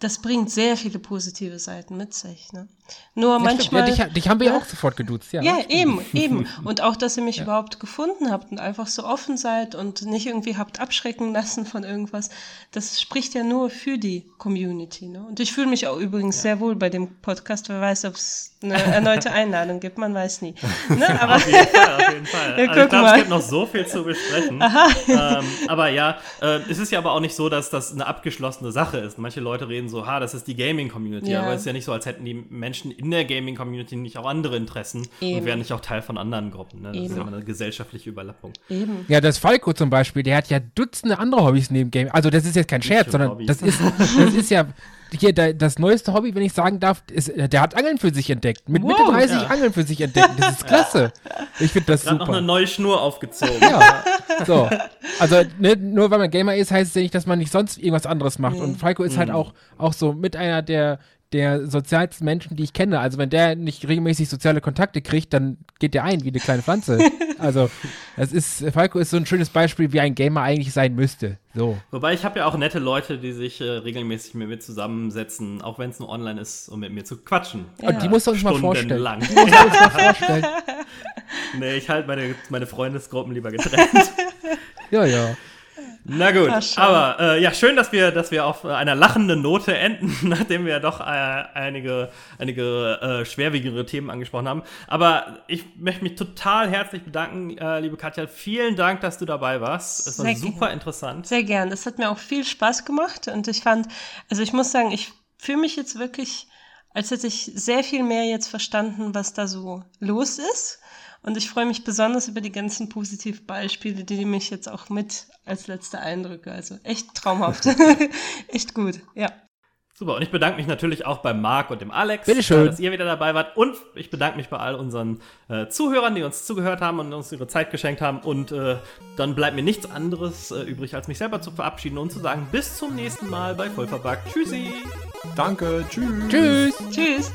das bringt sehr viele positive Seiten mit sich. Ne? Nur Ja, manchmal. Ja, dich, dich haben wir ja auch sofort geduzt, ja. Ja, eben, eben. Und auch, dass ihr mich überhaupt gefunden habt und einfach so offen seid und nicht irgendwie habt abschrecken lassen von irgendwas. Das spricht ja nur für die Community. Ne? Und ich fühle mich auch übrigens sehr wohl bei dem Podcast. Wer weiß, ob es eine erneute Einladung gibt, man weiß nie. Ne? Aber Auf jeden Fall, auf jeden Fall. Ja, also ich glaube, es gibt noch so viel zu besprechen. ähm, aber ja, äh, es ist ja aber auch nicht so, dass das eine abgeschlossene Sache ist. Manche Leute reden so, ha, das ist die Gaming-Community. Ja. Aber es ist ja nicht so, als hätten die Menschen in der Gaming-Community nicht auch andere Interessen Eben. und wären nicht auch Teil von anderen Gruppen. Ne? Das ist Eben. ja immer eine gesellschaftliche Überlappung. eben. Ja, das Falco zum Beispiel, der hat ja Dutzende andere Hobbys neben Game. Also das ist jetzt kein Scherz, sondern das ist, das ist ja hier der, das neueste Hobby, wenn ich sagen darf, ist, der hat Angeln für sich entdeckt. Mit Mitte Wow. 30 Ja. Angeln für sich entdeckt. Das ist klasse. Ich finde das Gerade noch eine super. neue Schnur aufgezogen. Ja, so. Also ne, nur weil man Gamer ist, heißt es ja nicht, dass man nicht sonst irgendwas anderes macht. Und Falco ist Mhm. halt auch, auch so mit einer der der sozialsten Menschen, die ich kenne. Also wenn der nicht regelmäßig soziale Kontakte kriegt, dann geht der ein wie eine kleine Pflanze. also das ist, Falco ist so ein schönes Beispiel, wie ein Gamer eigentlich sein müsste. So. Wobei ich habe ja auch nette Leute, die sich äh, regelmäßig mit mir zusammensetzen, auch wenn es nur online ist, um mit mir zu quatschen. Und die musst du uns mal vorstellen. Die musst du uns mal vorstellen. Nee, ich halte meine, meine Freundesgruppen lieber getrennt. Ja, ja. Na gut, Ach, aber äh, ja, schön, dass wir, dass wir auf einer lachenden Note enden, nachdem wir doch äh, einige, einige äh, schwerwiegendere Themen angesprochen haben. Aber ich möchte mich total herzlich bedanken, äh, liebe Katja. Vielen Dank, dass du dabei warst. Es war Sehr super gerne. interessant. Sehr gern. Das hat mir auch viel Spaß gemacht und ich fand, also ich muss sagen, ich fühle mich jetzt wirklich, als hätte ich sehr viel mehr jetzt verstanden, was da so los ist. Und ich freue mich besonders über die ganzen Positivbeispiele, die nehme ich jetzt auch mit als letzte Eindrücke. Also echt traumhaft. echt gut, ja. Super, und ich bedanke mich natürlich auch bei Marc und dem Alex, Bitteschön. äh, dass ihr wieder dabei wart. Und ich bedanke mich bei all unseren äh, Zuhörern, die uns zugehört haben und uns ihre Zeit geschenkt haben. Und äh, dann bleibt mir nichts anderes äh, übrig, als mich selber zu verabschieden und zu sagen, bis zum nächsten Mal bei Vollverbackt. Tschüssi! Danke, tschüss. Tschüss. Tschüss.